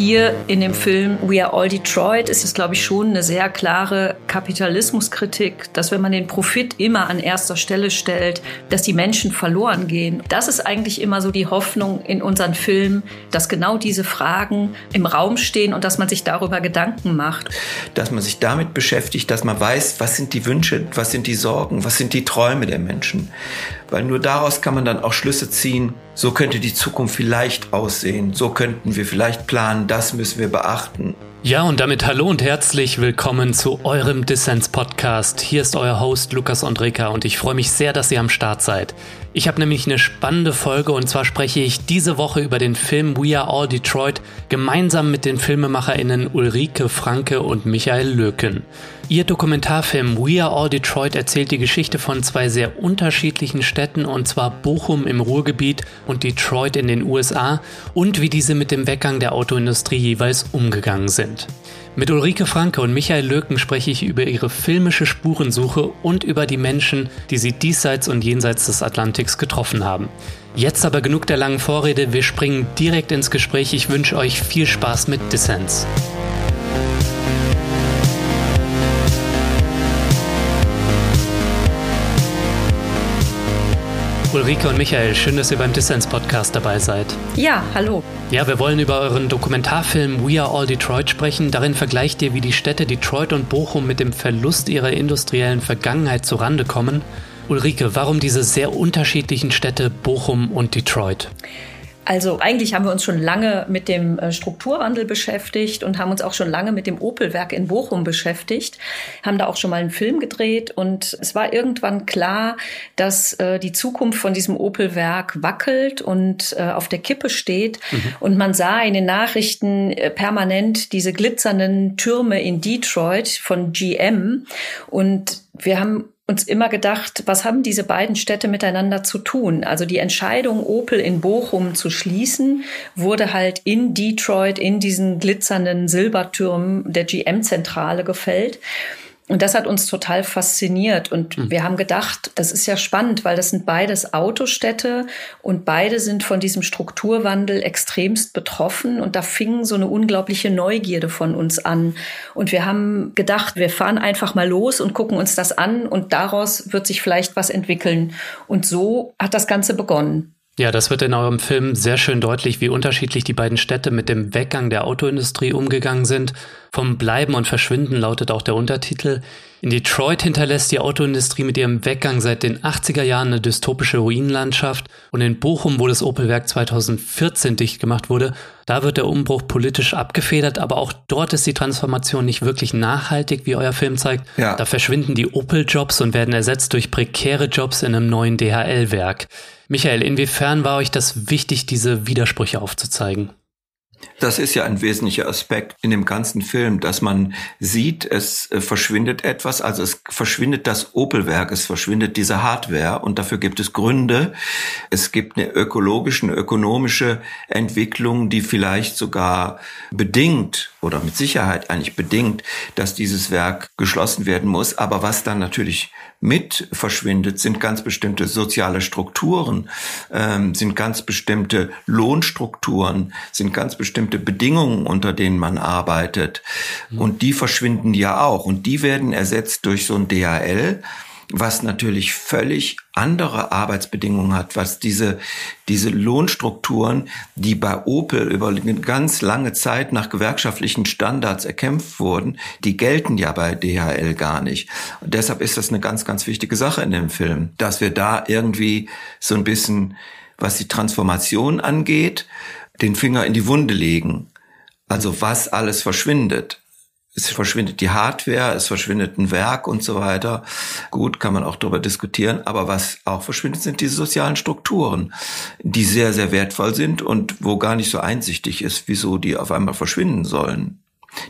hier in dem Film We Are All Detroit ist es, glaube ich, schon eine sehr klare Kapitalismuskritik, dass wenn man den Profit immer an erster Stelle stellt, dass die Menschen verloren gehen. Das ist eigentlich immer so die Hoffnung in unseren Filmen, dass genau diese Fragen im Raum stehen und dass man sich darüber Gedanken macht. Dass man sich damit beschäftigt, dass man weiß, was sind die Wünsche, was sind die Sorgen, was sind die Träume der Menschen. Weil nur daraus kann man dann auch Schlüsse ziehen, so könnte die Zukunft vielleicht aussehen, so könnten wir vielleicht planen, das müssen wir beachten. Ja, und damit hallo und herzlich willkommen zu eurem Dissens-Podcast. Hier ist euer Host Lukas Andreka und ich freue mich sehr, dass ihr am Start seid. Ich habe nämlich eine spannende Folge und zwar spreche ich diese Woche über den Film We Are All Detroit gemeinsam mit den FilmemacherInnen Ulrike Franke und Michael Löken. Ihr Dokumentarfilm We Are All Detroit erzählt die Geschichte von zwei sehr unterschiedlichen Städten und zwar Bochum im Ruhrgebiet und Detroit in den USA und wie diese mit dem Weggang der Autoindustrie jeweils umgegangen sind. Mit Ulrike Franke und Michael Löken spreche ich über ihre filmische Spurensuche und über die Menschen, die sie diesseits und jenseits des Atlantiks getroffen haben. Jetzt aber genug der langen Vorrede, wir springen direkt ins Gespräch. Ich wünsche euch viel Spaß mit Dissens. Ulrike und Michael, schön, dass ihr beim Dissens Podcast dabei seid. Ja, hallo. Ja, wir wollen über euren Dokumentarfilm We Are All Detroit sprechen. Darin vergleicht ihr, wie die Städte Detroit und Bochum mit dem Verlust ihrer industriellen Vergangenheit zurande kommen. Ulrike, warum diese sehr unterschiedlichen Städte Bochum und Detroit? Also eigentlich haben wir uns schon lange mit dem äh, Strukturwandel beschäftigt und haben uns auch schon lange mit dem Opelwerk in Bochum beschäftigt, haben da auch schon mal einen Film gedreht und es war irgendwann klar, dass äh, die Zukunft von diesem Opelwerk wackelt und äh, auf der Kippe steht mhm. und man sah in den Nachrichten äh, permanent diese glitzernden Türme in Detroit von GM und wir haben uns immer gedacht, was haben diese beiden Städte miteinander zu tun? Also die Entscheidung, Opel in Bochum zu schließen, wurde halt in Detroit, in diesen glitzernden Silbertürmen der GM-Zentrale gefällt. Und das hat uns total fasziniert. Und mhm. wir haben gedacht, das ist ja spannend, weil das sind beides Autostädte und beide sind von diesem Strukturwandel extremst betroffen. Und da fing so eine unglaubliche Neugierde von uns an. Und wir haben gedacht, wir fahren einfach mal los und gucken uns das an und daraus wird sich vielleicht was entwickeln. Und so hat das Ganze begonnen. Ja, das wird in eurem Film sehr schön deutlich, wie unterschiedlich die beiden Städte mit dem Weggang der Autoindustrie umgegangen sind. Vom Bleiben und Verschwinden lautet auch der Untertitel. In Detroit hinterlässt die Autoindustrie mit ihrem Weggang seit den 80er Jahren eine dystopische Ruinenlandschaft und in Bochum, wo das Opelwerk 2014 dicht gemacht wurde, da wird der Umbruch politisch abgefedert, aber auch dort ist die Transformation nicht wirklich nachhaltig, wie euer Film zeigt. Ja. Da verschwinden die Opel-Jobs und werden ersetzt durch prekäre Jobs in einem neuen DHL-Werk. Michael, inwiefern war euch das wichtig, diese Widersprüche aufzuzeigen? Das ist ja ein wesentlicher Aspekt in dem ganzen Film, dass man sieht, es äh, verschwindet etwas, also es verschwindet das Opelwerk, es verschwindet diese Hardware und dafür gibt es Gründe. Es gibt eine ökologische, eine ökonomische Entwicklung, die vielleicht sogar bedingt oder mit Sicherheit eigentlich bedingt, dass dieses Werk geschlossen werden muss. Aber was dann natürlich mit verschwindet, sind ganz bestimmte soziale Strukturen, ähm, sind ganz bestimmte Lohnstrukturen, sind ganz bestimmte Bedingungen, unter denen man arbeitet. Mhm. Und die verschwinden ja auch. Und die werden ersetzt durch so ein DHL was natürlich völlig andere Arbeitsbedingungen hat, was diese, diese Lohnstrukturen, die bei Opel über eine ganz lange Zeit nach gewerkschaftlichen Standards erkämpft wurden, die gelten ja bei DHL gar nicht. Und deshalb ist das eine ganz, ganz wichtige Sache in dem Film, dass wir da irgendwie so ein bisschen, was die Transformation angeht, den Finger in die Wunde legen. Also was alles verschwindet es verschwindet die Hardware, es verschwindet ein Werk und so weiter. Gut, kann man auch darüber diskutieren. Aber was auch verschwindet, sind diese sozialen Strukturen, die sehr, sehr wertvoll sind und wo gar nicht so einsichtig ist, wieso die auf einmal verschwinden sollen.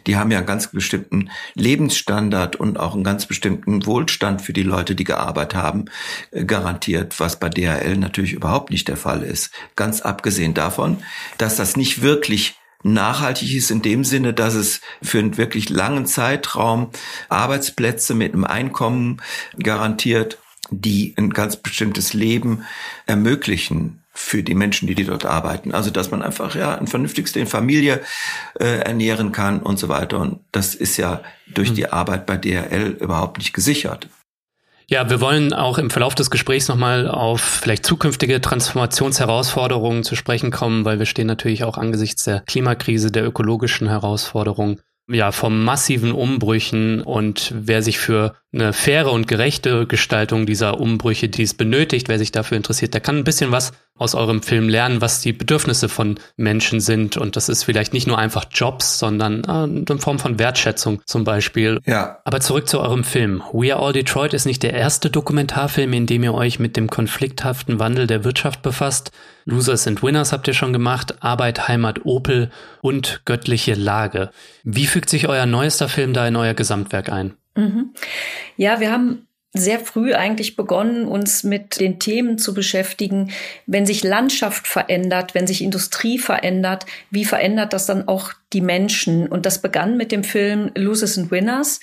Die haben ja einen ganz bestimmten Lebensstandard und auch einen ganz bestimmten Wohlstand für die Leute, die gearbeitet haben, äh, garantiert, was bei DHL natürlich überhaupt nicht der Fall ist. Ganz abgesehen davon, dass das nicht wirklich nachhaltig ist in dem Sinne, dass es für einen wirklich langen Zeitraum Arbeitsplätze mit einem Einkommen garantiert, die ein ganz bestimmtes Leben ermöglichen. für die Menschen, die, die dort arbeiten. Also dass man einfach ja ein vernünftigste in Familie äh, ernähren kann und so weiter. Und das ist ja durch mhm. die Arbeit bei DRL überhaupt nicht gesichert. Ja, wir wollen auch im Verlauf des Gesprächs nochmal auf vielleicht zukünftige Transformationsherausforderungen zu sprechen kommen, weil wir stehen natürlich auch angesichts der Klimakrise, der ökologischen Herausforderungen ja, vom massiven Umbrüchen und wer sich für eine faire und gerechte Gestaltung dieser Umbrüche, die es benötigt, wer sich dafür interessiert, der kann ein bisschen was aus eurem Film lernen, was die Bedürfnisse von Menschen sind. Und das ist vielleicht nicht nur einfach Jobs, sondern äh, in Form von Wertschätzung zum Beispiel. Ja. Aber zurück zu eurem Film. We Are All Detroit ist nicht der erste Dokumentarfilm, in dem ihr euch mit dem konflikthaften Wandel der Wirtschaft befasst. Losers and Winners habt ihr schon gemacht, Arbeit, Heimat, Opel und Göttliche Lage. Wie fügt sich euer neuester Film da in euer Gesamtwerk ein? Mhm. Ja, wir haben sehr früh eigentlich begonnen, uns mit den Themen zu beschäftigen, wenn sich Landschaft verändert, wenn sich Industrie verändert, wie verändert das dann auch die Menschen. Und das begann mit dem Film Losers and Winners.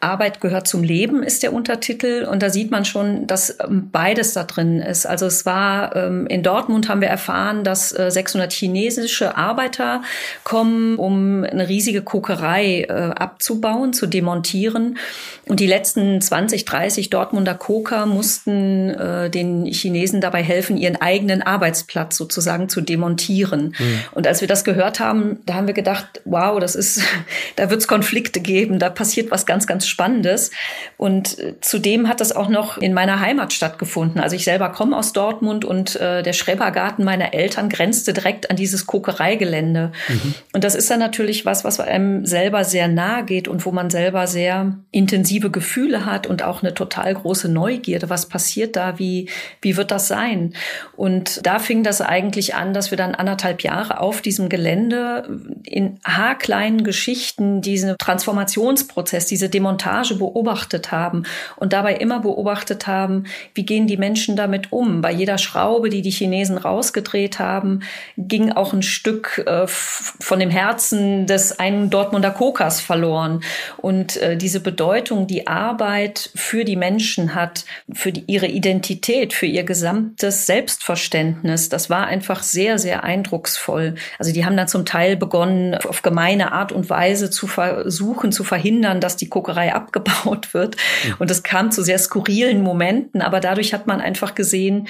Arbeit gehört zum Leben ist der Untertitel. Und da sieht man schon, dass ähm, beides da drin ist. Also es war ähm, in Dortmund haben wir erfahren, dass 600 äh, chinesische Arbeiter kommen, um eine riesige Kokerei äh, abzubauen, zu demontieren. Und die letzten 20, 30 Dortmunder Koker mussten äh, den Chinesen dabei helfen, ihren eigenen Arbeitsplatz sozusagen zu demontieren. Mhm. Und als wir das gehört haben, da haben wir gedacht, wow, das ist, da wird es Konflikte geben, da passiert was ganz, ganz Spannendes. Und äh, zudem hat das auch noch in meiner Heimat stattgefunden. Also ich selber komme aus Dortmund und äh, der Schrebergarten meiner Eltern grenzte direkt an dieses Kokereigelände. Mhm. Und das ist dann natürlich was, was einem selber sehr nahe geht und wo man selber sehr intensive Gefühle hat und auch eine total große Neugierde. Was passiert da? Wie, wie wird das sein? Und da fing das eigentlich an, dass wir dann anderthalb Jahre auf diesem Gelände in haarkleinen Geschichten diesen Transformationsprozess, diese Demontage beobachtet haben und dabei immer beobachtet haben, wie gehen die Menschen damit um. Bei jeder Schraube, die die Chinesen rausgedreht haben, ging auch ein Stück äh, von dem Herzen des einen Dortmunder Kokers verloren. Und äh, diese Bedeutung, die Arbeit für die Menschen hat, für die, ihre Identität, für ihr gesamtes Selbstverständnis, das war einfach sehr, sehr eindrucksvoll. Also die haben dann zum Teil begonnen, auf gemeine Art und Weise zu versuchen, zu verhindern, dass die Kokerei abgebaut wird. Und es kam zu sehr skurrilen Momenten, aber dadurch hat man einfach gesehen,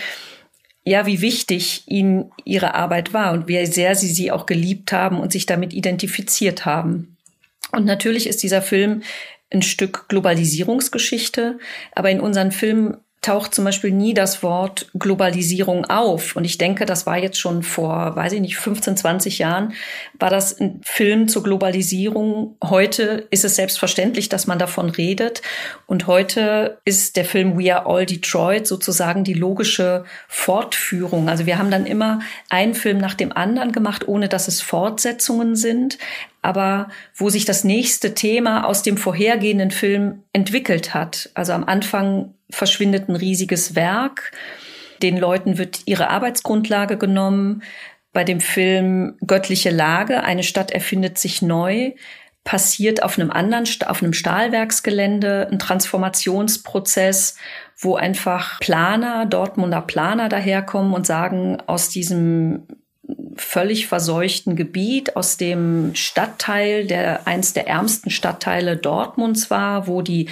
ja, wie wichtig ihnen ihre Arbeit war und wie sehr sie sie auch geliebt haben und sich damit identifiziert haben. Und natürlich ist dieser Film ein Stück Globalisierungsgeschichte, aber in unseren Filmen taucht zum Beispiel nie das Wort Globalisierung auf. Und ich denke, das war jetzt schon vor, weiß ich nicht, 15, 20 Jahren, war das ein Film zur Globalisierung. Heute ist es selbstverständlich, dass man davon redet. Und heute ist der Film We Are All Detroit sozusagen die logische Fortführung. Also wir haben dann immer einen Film nach dem anderen gemacht, ohne dass es Fortsetzungen sind aber wo sich das nächste Thema aus dem vorhergehenden Film entwickelt hat. Also am Anfang verschwindet ein riesiges Werk. Den Leuten wird ihre Arbeitsgrundlage genommen. Bei dem Film Göttliche Lage, eine Stadt erfindet sich neu, passiert auf einem anderen, auf einem Stahlwerksgelände ein Transformationsprozess, wo einfach Planer, Dortmunder Planer daherkommen und sagen, aus diesem völlig verseuchten Gebiet aus dem Stadtteil, der eins der ärmsten Stadtteile Dortmunds war, wo die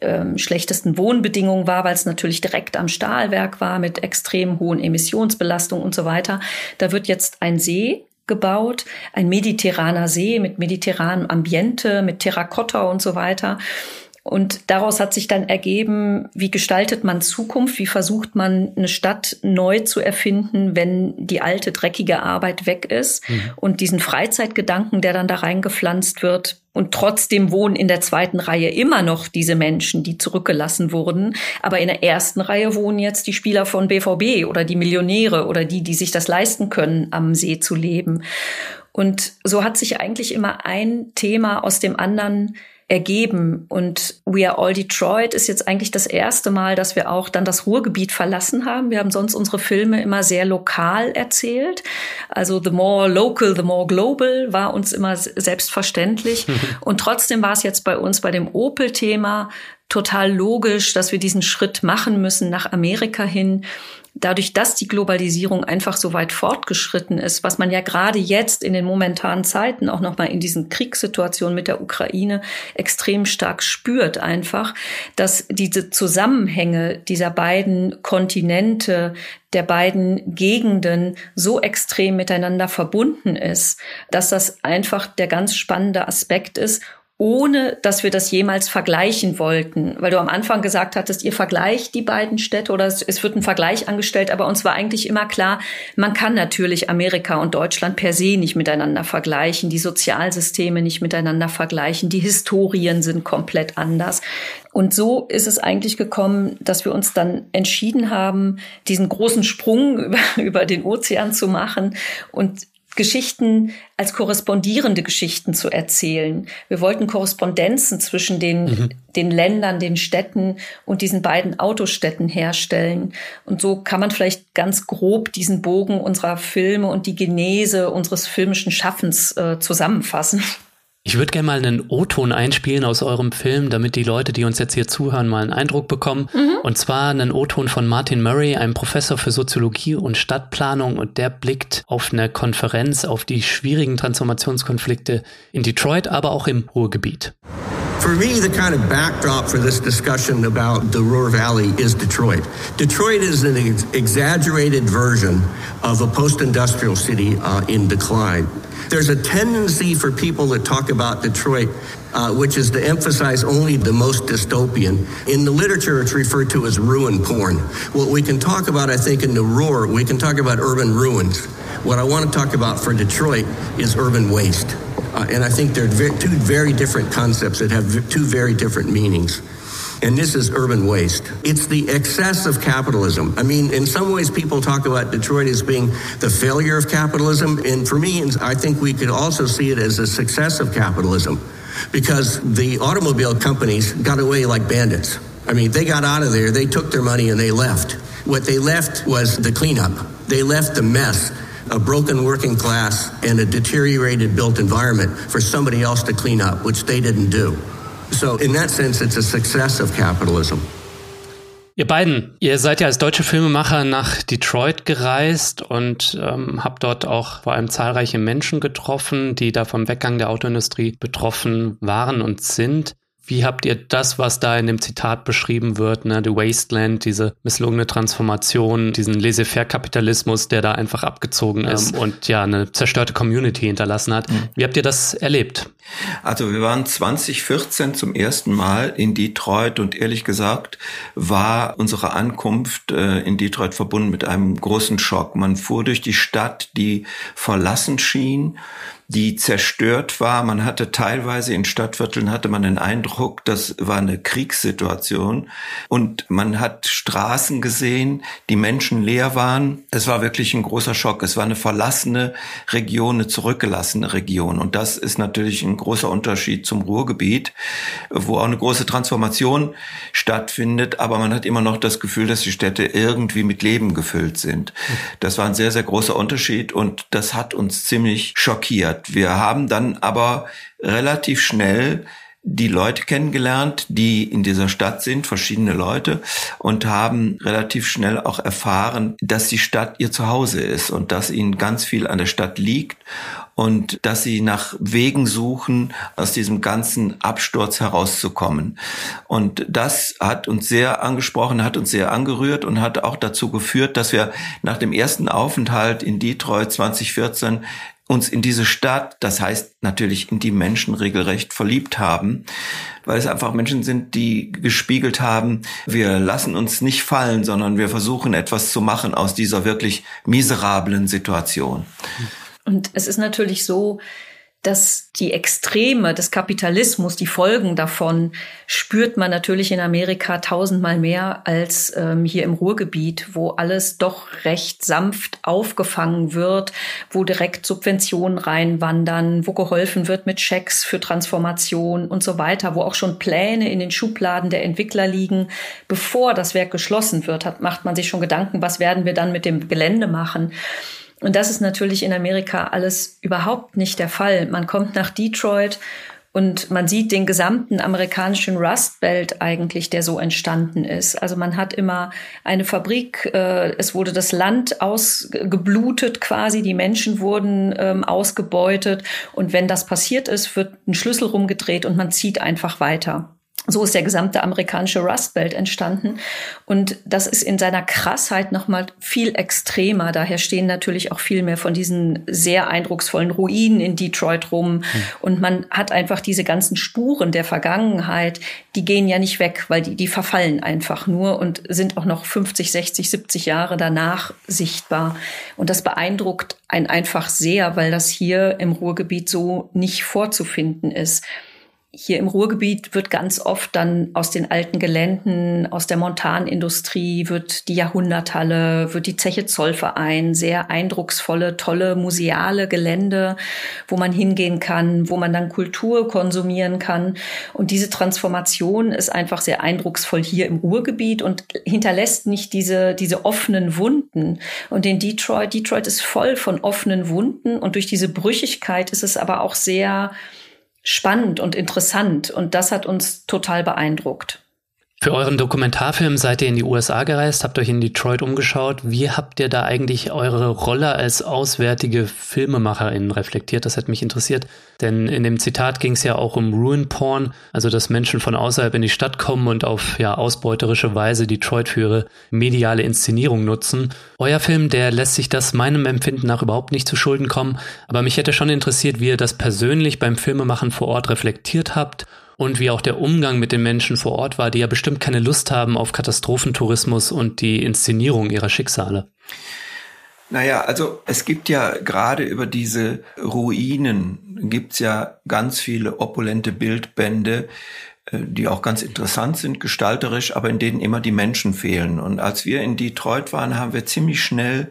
ähm, schlechtesten Wohnbedingungen war, weil es natürlich direkt am Stahlwerk war mit extrem hohen Emissionsbelastungen und so weiter. Da wird jetzt ein See gebaut, ein mediterraner See mit mediterranem Ambiente, mit Terrakotta und so weiter. Und daraus hat sich dann ergeben, wie gestaltet man Zukunft, wie versucht man eine Stadt neu zu erfinden, wenn die alte dreckige Arbeit weg ist mhm. und diesen Freizeitgedanken, der dann da reingepflanzt wird. Und trotzdem wohnen in der zweiten Reihe immer noch diese Menschen, die zurückgelassen wurden. Aber in der ersten Reihe wohnen jetzt die Spieler von BVB oder die Millionäre oder die, die sich das leisten können, am See zu leben. Und so hat sich eigentlich immer ein Thema aus dem anderen ergeben. Und We Are All Detroit ist jetzt eigentlich das erste Mal, dass wir auch dann das Ruhrgebiet verlassen haben. Wir haben sonst unsere Filme immer sehr lokal erzählt. Also the more local, the more global war uns immer selbstverständlich. Und trotzdem war es jetzt bei uns bei dem Opel-Thema total logisch, dass wir diesen Schritt machen müssen nach Amerika hin dadurch, dass die Globalisierung einfach so weit fortgeschritten ist, was man ja gerade jetzt in den momentanen Zeiten auch noch mal in diesen Kriegssituationen mit der Ukraine extrem stark spürt einfach, dass diese Zusammenhänge dieser beiden Kontinente, der beiden Gegenden so extrem miteinander verbunden ist, dass das einfach der ganz spannende Aspekt ist ohne dass wir das jemals vergleichen wollten. Weil du am Anfang gesagt hattest, ihr vergleicht die beiden Städte oder es, es, wird ein Vergleich angestellt, aber uns war eigentlich immer klar, man kann natürlich Amerika und Deutschland per se nicht miteinander vergleichen, die Sozialsysteme nicht miteinander vergleichen, die Historien sind komplett anders. Und so ist es eigentlich gekommen, dass wir uns dann entschieden haben, diesen großen Sprung über, über den Ozean zu machen und Geschichten als korrespondierende Geschichten zu erzählen. Wir wollten Korrespondenzen zwischen den, mhm. den Ländern, den Städten und diesen beiden Autostädten herstellen. Und so kann man vielleicht ganz grob diesen Bogen unserer Filme und die Genese unseres filmischen Schaffens äh, zusammenfassen. Ich würde gerne mal einen O-Ton einspielen aus eurem Film, damit die Leute, die uns jetzt hier zuhören, mal einen Eindruck bekommen. Mhm. Und zwar einen O-Ton von Martin Murray, einem Professor für Soziologie und Stadtplanung. Und der blickt auf eine Konferenz auf die schwierigen Transformationskonflikte in Detroit, aber auch im Ruhrgebiet. For me, the kind of backdrop for this discussion about the Ruhr Valley is Detroit. Detroit is an ex exaggerated version of a post-industrial city uh, in decline. There's a tendency for people to talk about Detroit, uh, which is to emphasize only the most dystopian. In the literature, it's referred to as ruin porn. What we can talk about, I think, in the roar, we can talk about urban ruins. What I want to talk about for Detroit is urban waste. Uh, and I think they're two very different concepts that have two very different meanings and this is urban waste. It's the excess of capitalism. I mean, in some ways, people talk about Detroit as being the failure of capitalism, and for me, I think we could also see it as a success of capitalism because the automobile companies got away like bandits. I mean, they got out of there, they took their money, and they left. What they left was the cleanup, they left the mess a broken working class and a deteriorated built environment for somebody else to clean up, which they didn't do. So in that sense, it's a success of capitalism. Ihr beiden, ihr seid ja als deutsche Filmemacher nach Detroit gereist und ähm, habt dort auch vor allem zahlreiche Menschen getroffen, die da vom Weggang der Autoindustrie betroffen waren und sind. Wie habt ihr das, was da in dem Zitat beschrieben wird, ne, The Wasteland, diese misslungene Transformation, diesen Laissez-faire-Kapitalismus, der da einfach abgezogen ist ähm, und ja eine zerstörte Community hinterlassen hat. Mhm. Wie habt ihr das erlebt? Also wir waren 2014 zum ersten Mal in Detroit und ehrlich gesagt war unsere Ankunft äh, in Detroit verbunden mit einem großen Schock. Man fuhr durch die Stadt, die verlassen schien die zerstört war. Man hatte teilweise in Stadtvierteln hatte man den Eindruck, das war eine Kriegssituation und man hat Straßen gesehen, die Menschen leer waren. Es war wirklich ein großer Schock. Es war eine verlassene Region, eine zurückgelassene Region und das ist natürlich ein großer Unterschied zum Ruhrgebiet, wo auch eine große Transformation stattfindet, aber man hat immer noch das Gefühl, dass die Städte irgendwie mit Leben gefüllt sind. Das war ein sehr, sehr großer Unterschied und das hat uns ziemlich schockiert hat. Wir haben dann aber relativ schnell die Leute kennengelernt, die in dieser Stadt sind, verschiedene Leute, und haben relativ schnell auch erfahren, dass die Stadt ihr Zuhause ist und dass ihnen ganz viel an der Stadt liegt und dass sie nach Wegen suchen, aus diesem ganzen Absturz herauszukommen. Und das hat uns sehr angesprochen, hat uns sehr angerührt und hat auch dazu geführt, dass wir nach dem ersten Aufenthalt in Detroit 2014 uns in diese Stadt, das heißt natürlich in die Menschen regelrecht verliebt haben, weil es einfach Menschen sind, die gespiegelt haben, wir lassen uns nicht fallen, sondern wir versuchen etwas zu machen aus dieser wirklich miserablen Situation. Und es ist natürlich so, dass die Extreme des Kapitalismus, die Folgen davon, spürt man natürlich in Amerika tausendmal mehr als ähm, hier im Ruhrgebiet, wo alles doch recht sanft aufgefangen wird, wo direkt Subventionen reinwandern, wo geholfen wird mit Schecks für Transformation und so weiter, wo auch schon Pläne in den Schubladen der Entwickler liegen. Bevor das Werk geschlossen wird, hat, macht man sich schon Gedanken, was werden wir dann mit dem Gelände machen. Und das ist natürlich in Amerika alles überhaupt nicht der Fall. Man kommt nach Detroit Und man sieht den gesamten amerikanischen Rust Belt eigentlich, der so entstanden ist. Also man hat immer eine Fabrik, äh, es wurde das Land ausgeblutet quasi, die Menschen wurden ähm, ausgebeutet. Und wenn das passiert ist, wird ein Schlüssel rumgedreht und man zieht einfach weiter. So ist der gesamte amerikanische Rust Belt entstanden. Und das ist in seiner Krassheit nochmal viel extremer. Daher stehen natürlich auch viel mehr von diesen sehr eindrucksvollen Ruinen in Detroit rum. Mhm. Und man hat einfach diese ganzen Spuren der Vergangenheit, die gehen ja nicht weg, weil die, die verfallen einfach nur und sind auch noch 50, 60, 70 Jahre danach sichtbar. Und das beeindruckt einen einfach sehr, weil das hier im Ruhrgebiet so nicht vorzufinden ist hier im Ruhrgebiet wird ganz oft dann aus den alten Geländen, aus der Montanindustrie, wird die Jahrhunderthalle, wird die Zeche Zollverein, sehr eindrucksvolle, tolle museale Gelände, wo man hingehen kann, wo man dann Kultur konsumieren kann. Und diese Transformation ist einfach sehr eindrucksvoll hier im Ruhrgebiet und hinterlässt nicht diese, diese offenen Wunden. Und in Detroit, Detroit ist voll von offenen Wunden und durch diese Brüchigkeit ist es aber auch sehr, spannend und interessant und das hat uns total beeindruckt. Für euren Dokumentarfilm seid ihr in die USA gereist, habt euch in Detroit umgeschaut. Wie habt ihr da eigentlich eure Rolle als auswärtige Filmemacherin reflektiert? Das hat mich interessiert. Denn in dem Zitat ging es ja auch um Ruin Porn, also dass Menschen von außerhalb in die Stadt kommen und auf ja ausbeuterische Weise Detroit für ihre mediale Inszenierung nutzen. Euer Film, der lässt sich das meinem Empfinden nach überhaupt nicht zu Schulden kommen. Aber mich hätte schon interessiert, wie ihr das persönlich beim Filmemachen vor Ort reflektiert habt und wie auch der Umgang mit den Menschen vor Ort war, die ja bestimmt keine Lust haben auf Katastrophentourismus und die Inszenierung ihrer Schicksale. Naja, also es gibt ja gerade über diese Ruinen gibt's ja ganz viele opulente Bildbände, äh, die auch ganz interessant sind, gestalterisch, aber in denen immer die Menschen fehlen. Und als wir in Detroit waren, haben wir ziemlich schnell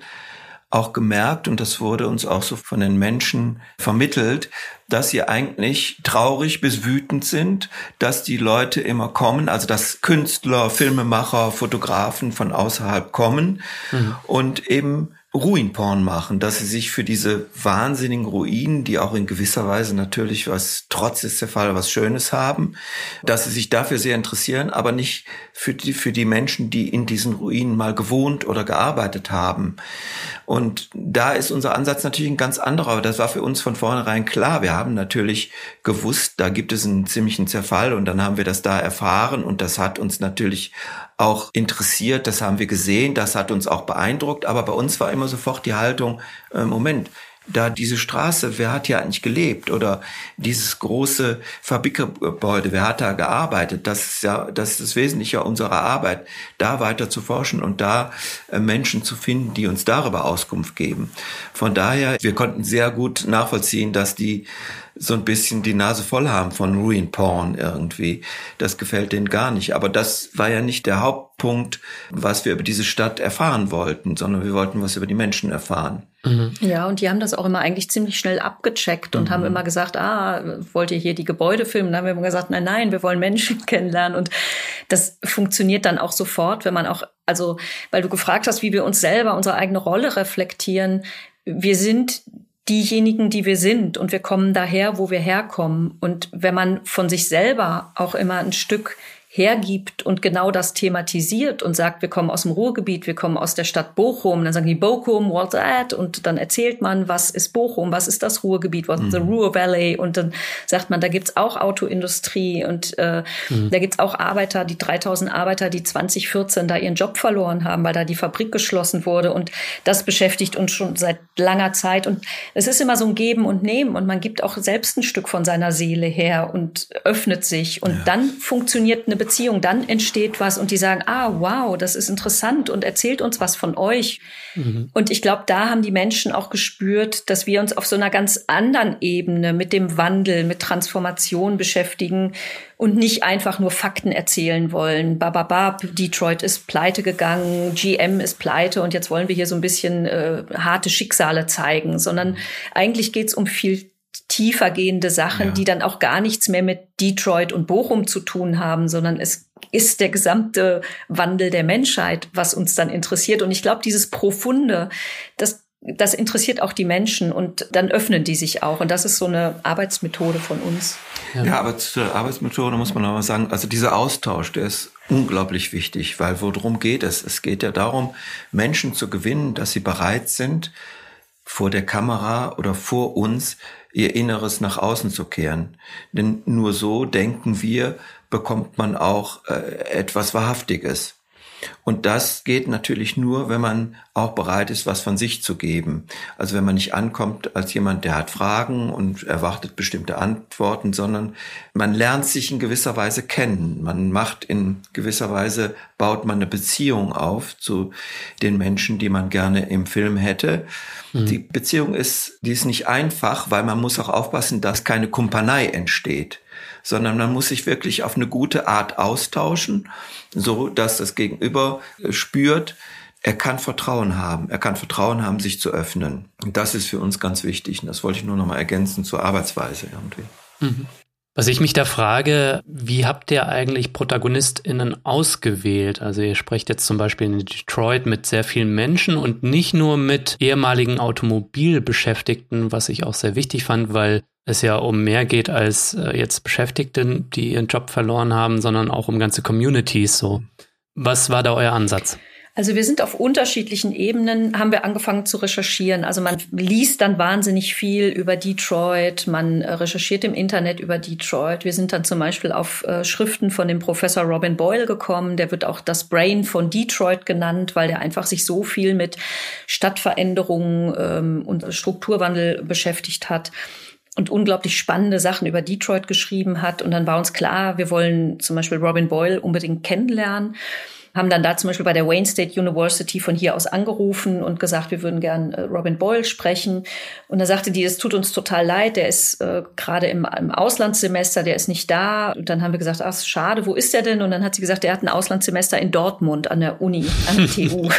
auch gemerkt, und das wurde uns auch so von den Menschen vermittelt, dass sie eigentlich traurig bis wütend sind, dass die Leute immer kommen, also dass Künstler, Filmemacher, Fotografen von außerhalb kommen mhm. und eben Ruinporn machen, dass sie sich für diese wahnsinnigen Ruinen, die auch in gewisser Weise natürlich was, trotz ist der Fall, was Schönes haben, dass sie sich dafür sehr interessieren, aber nicht für die, für die Menschen, die in diesen Ruinen mal gewohnt oder gearbeitet haben. Und da ist unser Ansatz natürlich ein ganz anderer. Aber das war für uns von vornherein klar. Wir haben natürlich gewusst, da gibt es einen ziemlichen Zerfall und dann haben wir das da erfahren und das hat uns natürlich auch interessiert, das haben wir gesehen, das hat uns auch beeindruckt. Aber bei uns war immer sofort die Haltung, äh, Moment, da diese Straße, wer hat hier eigentlich gelebt? Oder dieses große Fabrikgebäude, wer hat da gearbeitet? Das ist ja, das ist das Wesentliche unserer Arbeit, da weiter zu forschen und da äh, Menschen zu finden, die uns darüber Auskunft geben. Von daher, wir konnten sehr gut nachvollziehen, dass die so ein bisschen die Nase voll haben von Ruin Porn irgendwie. Das gefällt denen gar nicht. Aber das war ja nicht der Hauptpunkt, was wir über diese Stadt erfahren wollten, sondern wir wollten was über die Menschen erfahren. Mhm. Ja, und die haben das auch immer eigentlich ziemlich schnell abgecheckt und mhm. haben immer gesagt, ah, wollt ihr hier die Gebäude filmen? Dann haben wir immer gesagt, nein, nein, wir wollen Menschen kennenlernen. Und das funktioniert dann auch sofort, wenn man auch, also, weil du gefragt hast, wie wir uns selber, unsere eigene Rolle reflektieren. Wir sind diejenigen, die wir sind und wir kommen daher, wo wir herkommen. Und wenn man von sich selber auch immer ein Stück hergibt und genau das thematisiert und sagt, wir kommen aus dem Ruhrgebiet, wir kommen aus der Stadt Bochum, dann sagen die Bochum, what's that? Und dann erzählt man, was ist Bochum, was ist das Ruhrgebiet, what's mhm. the Ruhr Valley? Und dann sagt man, da gibt's auch Autoindustrie und äh, mhm. da gibt's auch Arbeiter, die 3000 Arbeiter, die 2014 da ihren Job verloren haben, weil da die Fabrik geschlossen wurde und das beschäftigt uns schon seit langer Zeit und es ist immer so ein Geben und Nehmen und man gibt auch selbst ein Stück von seiner Seele her und öffnet sich und ja. dann funktioniert eine Beziehung, dann entsteht was und die sagen, ah, wow, das ist interessant und erzählt uns was von euch. Mhm. Und ich glaube, da haben die Menschen auch gespürt, dass wir uns auf so einer ganz anderen Ebene mit dem Wandel, mit Transformation beschäftigen und nicht einfach nur Fakten erzählen wollen. Bababab, Detroit ist pleite gegangen, GM ist pleite und jetzt wollen wir hier so ein bisschen äh, harte Schicksale zeigen, sondern eigentlich geht's um viel tiefer gehende Sachen, ja. die dann auch gar nichts mehr mit Detroit und Bochum zu tun haben, sondern es ist der gesamte Wandel der Menschheit, was uns dann interessiert. Und ich glaube, dieses Profunde, das das interessiert auch die Menschen und dann öffnen die sich auch. Und das ist so eine Arbeitsmethode von uns. Ja, ja aber zur Arbeitsmethode muss man nochmal sagen, also dieser Austausch, der ist unglaublich wichtig, weil worum geht es? Es geht ja darum, Menschen zu gewinnen, dass sie bereit sind, vor der Kamera oder vor uns ihr Inneres nach außen zu kehren. Denn nur so denken wir, bekommt man auch äh, etwas Wahrhaftiges. Und das geht natürlich nur, wenn man auch bereit ist, was von sich zu geben. Also wenn man nicht ankommt als jemand, der hat Fragen und erwartet bestimmte Antworten, sondern man lernt sich in gewisser Weise kennen. Man macht in gewisser Weise, baut man eine Beziehung auf zu den Menschen, die man gerne im Film hätte. Mhm. Die Beziehung ist, die ist nicht einfach, weil man muss auch aufpassen, dass keine Kumpanei entsteht sondern man muss sich wirklich auf eine gute Art austauschen, so dass das Gegenüber äh, spürt, er kann Vertrauen haben. Er kann Vertrauen haben, sich zu öffnen. Und das ist für uns ganz wichtig. Und das wollte ich nur noch mal ergänzen zur Arbeitsweise irgendwie. Mhm. Was ich mich da frage, wie habt ihr eigentlich ProtagonistInnen ausgewählt? Also ihr sprecht jetzt zum Beispiel in Detroit mit sehr vielen Menschen und nicht nur mit ehemaligen Automobilbeschäftigten, was ich auch sehr wichtig fand, weil es ja um mehr geht als äh, jetzt Beschäftigte, die ihren Job verloren haben, sondern auch um ganze Communities so. Was war da euer Ansatz? Also wir sind auf unterschiedlichen Ebenen, haben wir angefangen zu recherchieren. Also man liest dann wahnsinnig viel über Detroit, man äh, recherchiert im Internet über Detroit. Wir sind dann zum Beispiel auf äh, Schriften von dem Professor Robin Boyle gekommen. Der wird auch das Brain von Detroit genannt, weil der einfach sich so viel mit Stadtveränderungen ähm, und Strukturwandel beschäftigt hat und unglaublich spannende Sachen über Detroit geschrieben hat. Und dann war uns klar, wir wollen zum Beispiel Robin Boyle unbedingt kennenlernen haben dann da zum Beispiel bei der Wayne State University von hier aus angerufen und gesagt, wir würden gern äh, Robin Boyle sprechen. Und da sagte die, es tut uns total leid, der ist äh, gerade im, im Auslandssemester, der ist nicht da. Und dann haben wir gesagt, ach, schade, wo ist der denn? Und dann hat sie gesagt, der hat ein Auslandssemester in Dortmund an der Uni, an der TU. und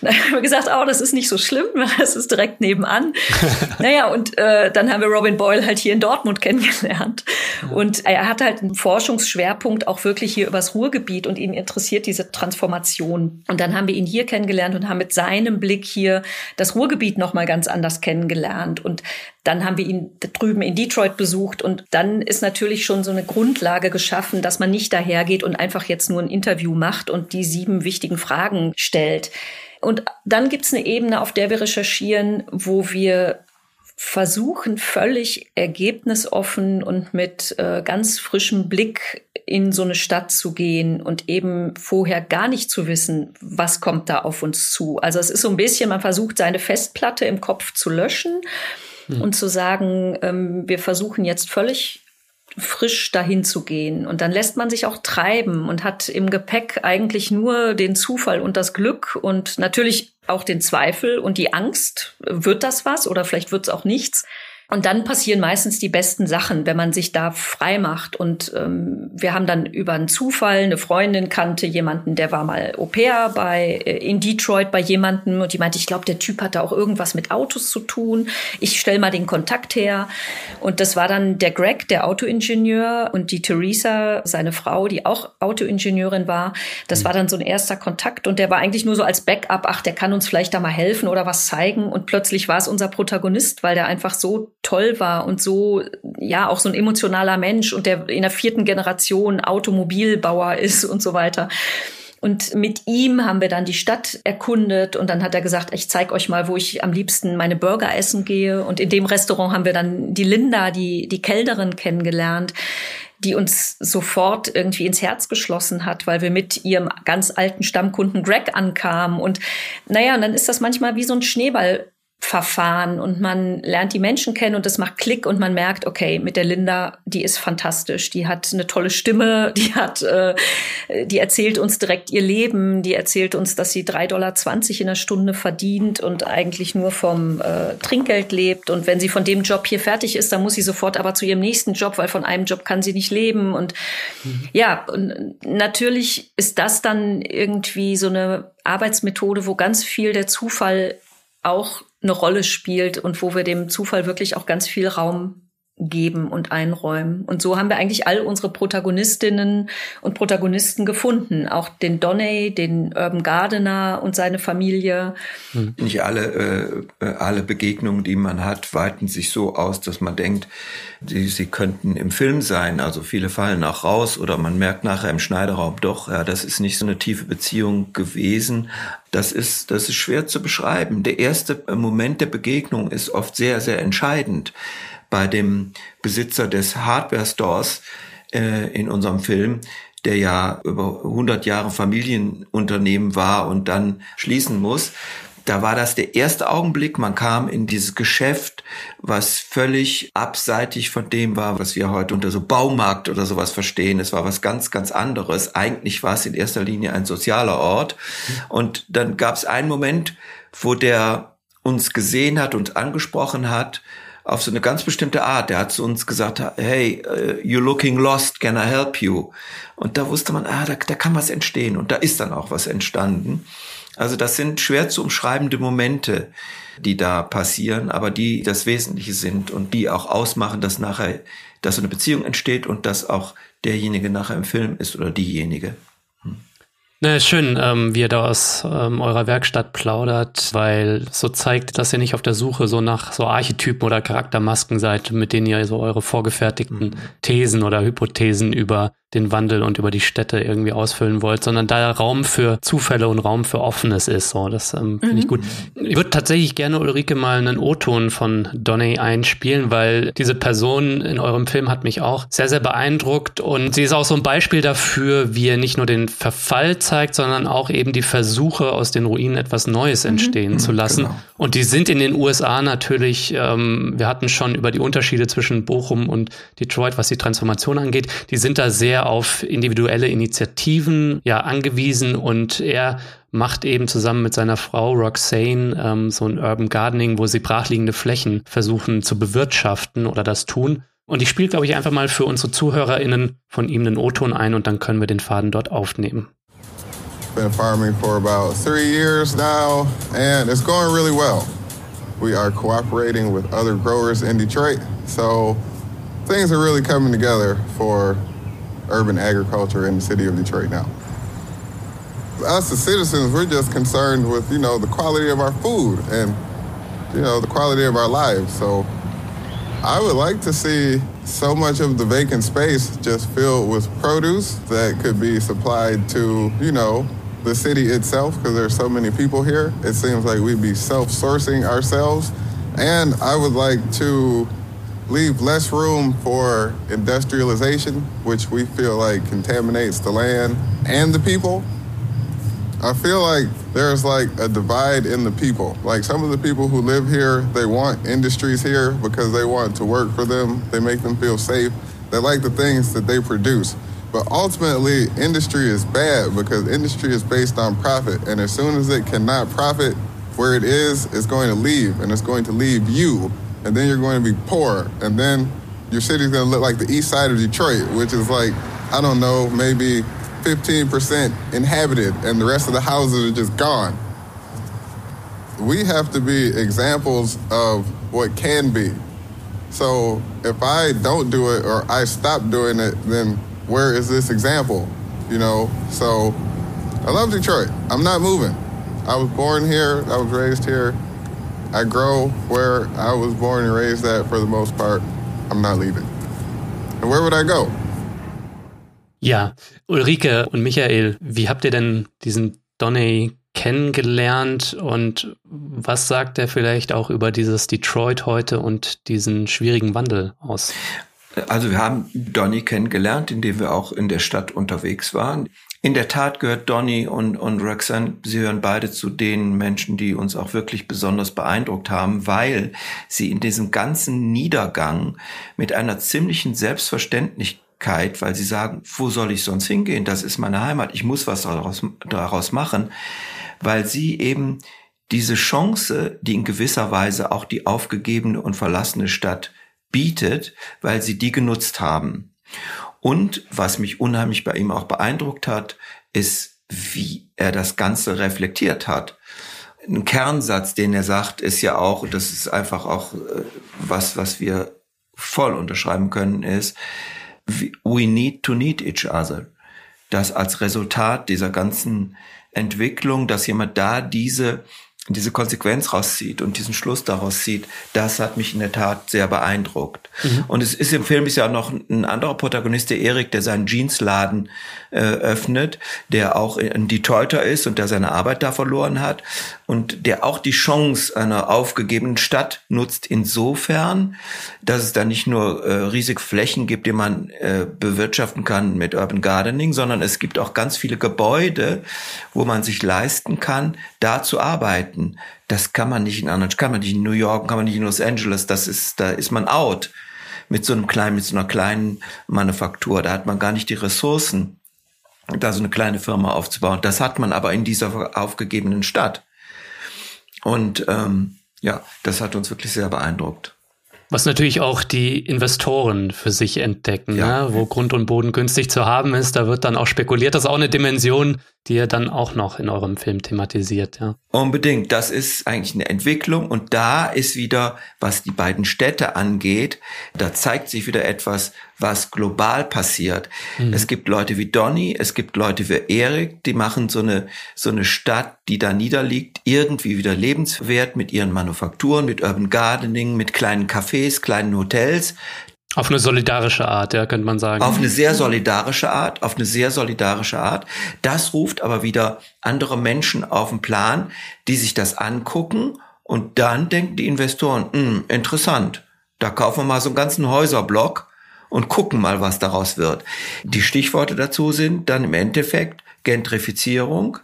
dann haben wir gesagt, oh, das ist nicht so schlimm, das ist direkt nebenan. naja, und äh, dann haben wir Robin Boyle halt hier in Dortmund kennengelernt. Und er hat halt einen Forschungsschwerpunkt auch wirklich hier übers Ruhrgebiet und ihn interessiert diese Transformation. Und dann haben wir ihn hier kennengelernt und haben mit seinem Blick hier das Ruhrgebiet noch mal ganz anders kennengelernt. Und dann haben wir ihn drüben in Detroit besucht und dann ist natürlich schon so eine Grundlage geschaffen, dass man nicht dahergeht und einfach jetzt nur ein Interview macht und die sieben wichtigen Fragen stellt. Und dann gibt's eine Ebene, auf der wir recherchieren, wo wir versuchen, völlig ergebnisoffen und mit äh, ganz frischem Blick in so eine Stadt zu gehen und eben vorher gar nicht zu wissen, was kommt da auf uns zu. Also es ist so ein bisschen, man versucht seine Festplatte im Kopf zu löschen hm. und zu sagen, ähm, wir versuchen jetzt völlig frisch dahin zu gehen. Und dann lässt man sich auch treiben und hat im Gepäck eigentlich nur den Zufall und das Glück und natürlich auch den Zweifel und die Angst. Wird das was oder vielleicht wird es auch nichts? Und dann passieren meistens die besten Sachen, wenn man sich da frei macht. Und ähm, wir haben dann über einen Zufall, eine Freundin kannte jemanden, der war mal Au pair bei, äh, in Detroit bei jemandem und die meinte, ich glaube, der Typ hatte auch irgendwas mit Autos zu tun. Ich stell mal den Kontakt her. Und das war dann der Greg, der Autoingenieur und die Theresa, seine Frau, die auch Autoingenieurin war. Das war dann so ein erster Kontakt und der war eigentlich nur so als Backup, ach, der kann uns vielleicht da mal helfen oder was zeigen. Und plötzlich war es unser Protagonist, weil der einfach so toll war und so, ja, auch so ein emotionaler Mensch und der in der vierten Generation Automobilbauer ist und so weiter. Und mit ihm haben wir dann die Stadt erkundet und dann hat er gesagt, ich zeige euch mal, wo ich am liebsten meine Burger essen gehe. Und in dem Restaurant haben wir dann die Linda, die, die Kellnerin kennengelernt, die uns sofort irgendwie ins Herz geschlossen hat, weil wir mit ihrem ganz alten Stammkunden Greg ankamen. Und naja, und dann ist das manchmal wie so ein Schneeball Verfahren und man lernt die Menschen kennen und das macht Klick und man merkt, okay, mit der Linda, die ist fantastisch, die hat eine tolle Stimme, die hat, äh, die erzählt uns direkt ihr Leben, die erzählt uns, dass sie 3,20 Dollar in der Stunde verdient und eigentlich nur vom äh, Trinkgeld lebt. Und wenn sie von dem Job hier fertig ist, dann muss sie sofort aber zu ihrem nächsten Job, weil von einem Job kann sie nicht leben. Und mhm. ja, und natürlich ist das dann irgendwie so eine Arbeitsmethode, wo ganz viel der Zufall auch eine Rolle spielt und wo wir dem Zufall wirklich auch ganz viel Raum geben und einräumen. Und so haben wir eigentlich all unsere Protagonistinnen und Protagonisten gefunden. Auch den Donney, den Urban Gardener und seine Familie. Hm. Nicht alle, äh, alle Begegnungen, die man hat, weiten sich so aus, dass man denkt, sie, sie könnten im Film sein. Also viele fallen auch raus oder man merkt nachher im Schneideraum doch, ja, das ist nicht so eine tiefe Beziehung gewesen. Das ist, das ist schwer zu beschreiben. Der erste Moment der Begegnung ist oft sehr, sehr entscheidend bei dem Besitzer des Hardware-Stores äh, in unserem Film, der ja über 100 Jahre Familienunternehmen war und dann schließen muss. Da war das der erste Augenblick. Man kam in dieses Geschäft, was völlig abseitig von dem war, was wir heute unter so Baumarkt oder sowas verstehen. Es war was ganz, ganz anderes. Eigentlich war es in erster Linie ein sozialer Ort. Und dann gab es einen Moment, wo der uns gesehen hat, und angesprochen hat auf so eine ganz bestimmte Art. Der hat zu uns gesagt, hey, uh, you're looking lost, can I help you? Und da wusste man, ah, da, da kann was entstehen. Und da ist dann auch was entstanden. Also das sind schwer zu umschreibende Momente, die da passieren, aber die das Wesentliche sind und die auch ausmachen, dass nachher, dass so eine Beziehung entsteht und dass auch derjenige nachher im Film ist oder diejenige. Na, schön, ähm, wie ihr da aus ähm, eurer Werkstatt plaudert, weil so zeigt, dass ihr nicht auf der Suche so nach so Archetypen oder Charaktermasken seid, mit denen ihr so eure vorgefertigten mhm. Thesen oder Hypothesen über den Wandel und über die Städte irgendwie ausfüllen wollt, sondern da Raum für Zufälle und Raum für Offenes ist. So, das ähm, finde mhm. ich gut. Ich würde tatsächlich gerne Ulrike mal einen O-Ton von Donny einspielen, weil diese Person in eurem Film hat mich auch sehr, sehr beeindruckt und sie ist auch so ein Beispiel dafür, wie er nicht nur den Verfall zeigt, sondern auch eben die Versuche, aus den Ruinen etwas Neues mhm. entstehen mhm. zu lassen. Genau. Und die sind in den USA natürlich, ähm, wir hatten schon über die Unterschiede zwischen Bochum und Detroit, was die Transformation angeht, die sind da sehr auf individuelle Initiativen ja angewiesen und er macht eben zusammen mit seiner Frau Roxane ähm, so ein Urban Gardening, wo sie brachliegende Flächen versuchen zu bewirtschaften oder das tun. Und ich spiele, glaube ich, einfach mal für unsere ZuhörerInnen von ihm einen O-Ton ein und dann können wir den Faden dort aufnehmen. Been farming for about three years now and it's going really well. We are cooperating with other growers in Detroit, so things are really coming together for urban agriculture in the city of Detroit now. Us as citizens, we're just concerned with, you know, the quality of our food and, you know, the quality of our lives. So I would like to see so much of the vacant space just filled with produce that could be supplied to, you know, the city itself because there's so many people here. It seems like we'd be self-sourcing ourselves. And I would like to leave less room for industrialization, which we feel like contaminates the land and the people. I feel like there's like a divide in the people. Like some of the people who live here, they want industries here because they want to work for them. They make them feel safe. They like the things that they produce. But ultimately, industry is bad because industry is based on profit. And as soon as it cannot profit where it is, it's going to leave and it's going to leave you and then you're going to be poor, and then your city's going to look like the east side of Detroit, which is like, I don't know, maybe 15% inhabited, and the rest of the houses are just gone. We have to be examples of what can be. So if I don't do it or I stop doing it, then where is this example? You know, so I love Detroit. I'm not moving. I was born here, I was raised here. I grow where I was born and raised at for the most part. I'm not leaving. And where would I go? Ja, Ulrike und Michael, wie habt ihr denn diesen Donny kennengelernt und was sagt er vielleicht auch über dieses Detroit heute und diesen schwierigen Wandel aus? Also wir haben Donny kennengelernt, indem wir auch in der Stadt unterwegs waren. In der Tat gehört Donny und, und Roxanne, sie hören beide zu den Menschen, die uns auch wirklich besonders beeindruckt haben, weil sie in diesem ganzen Niedergang mit einer ziemlichen Selbstverständlichkeit, weil sie sagen, wo soll ich sonst hingehen? Das ist meine Heimat, ich muss was daraus, daraus machen, weil sie eben diese Chance, die in gewisser Weise auch die aufgegebene und verlassene Stadt bietet, weil sie die genutzt haben. Und was mich unheimlich bei ihm auch beeindruckt hat, ist, wie er das Ganze reflektiert hat. Ein Kernsatz, den er sagt, ist ja auch, das ist einfach auch äh, was, was wir voll unterschreiben können, ist, we need to need each other. Dass als Resultat dieser ganzen Entwicklung, dass jemand da diese diese Konsequenz rauszieht und diesen Schluss daraus zieht, das hat mich in der Tat sehr beeindruckt. Mhm. Und es ist im Film ist ja noch ein anderer Protagonist, der Erik, der seinen Jeansladen äh, öffnet, der auch ein Detroiter ist und der seine Arbeit da verloren hat und der auch die Chance einer aufgegebenen Stadt nutzt insofern, dass es da nicht nur äh, riesig Flächen gibt, die man äh, bewirtschaften kann mit Urban Gardening, sondern es gibt auch ganz viele Gebäude, wo man sich leisten kann, da zu arbeiten arbeiten. Das kann man nicht in anderen, kann man nicht in New York, kann man nicht in Los Angeles. Das ist, da ist man out mit so einem kleinen, mit so einer kleinen Manufaktur. Da hat man gar nicht die Ressourcen, da so eine kleine Firma aufzubauen. Das hat man aber in dieser aufgegebenen Stadt. Und ähm, ja, das hat uns wirklich sehr beeindruckt. Was natürlich auch die Investoren für sich entdecken, ja. ne? wo Grund und Boden günstig zu haben ist, da wird dann auch spekuliert. Das ist auch eine Dimension, die ihr dann auch noch in eurem Film thematisiert, ja. Unbedingt. Das ist eigentlich eine Entwicklung und da ist wieder, was die beiden Städte angeht, da zeigt sich wieder etwas, was global passiert. Mhm. Es gibt Leute wie Donny, es gibt Leute wie Erik, die machen so eine, so eine Stadt, die da niederliegt, irgendwie wieder lebenswert mit ihren Manufakturen, mit Urban Gardening, mit kleinen Cafés, kleinen Hotels. Auf eine solidarische Art, ja, könnte man sagen. Auf eine sehr solidarische Art, auf eine sehr solidarische Art. Das ruft aber wieder andere Menschen auf den Plan, die sich das angucken und dann denken die Investoren, hm, interessant, da kaufen wir mal so einen ganzen Häuserblock und gucken mal, was daraus wird. Die Stichworte dazu sind dann im Endeffekt Gentrifizierung,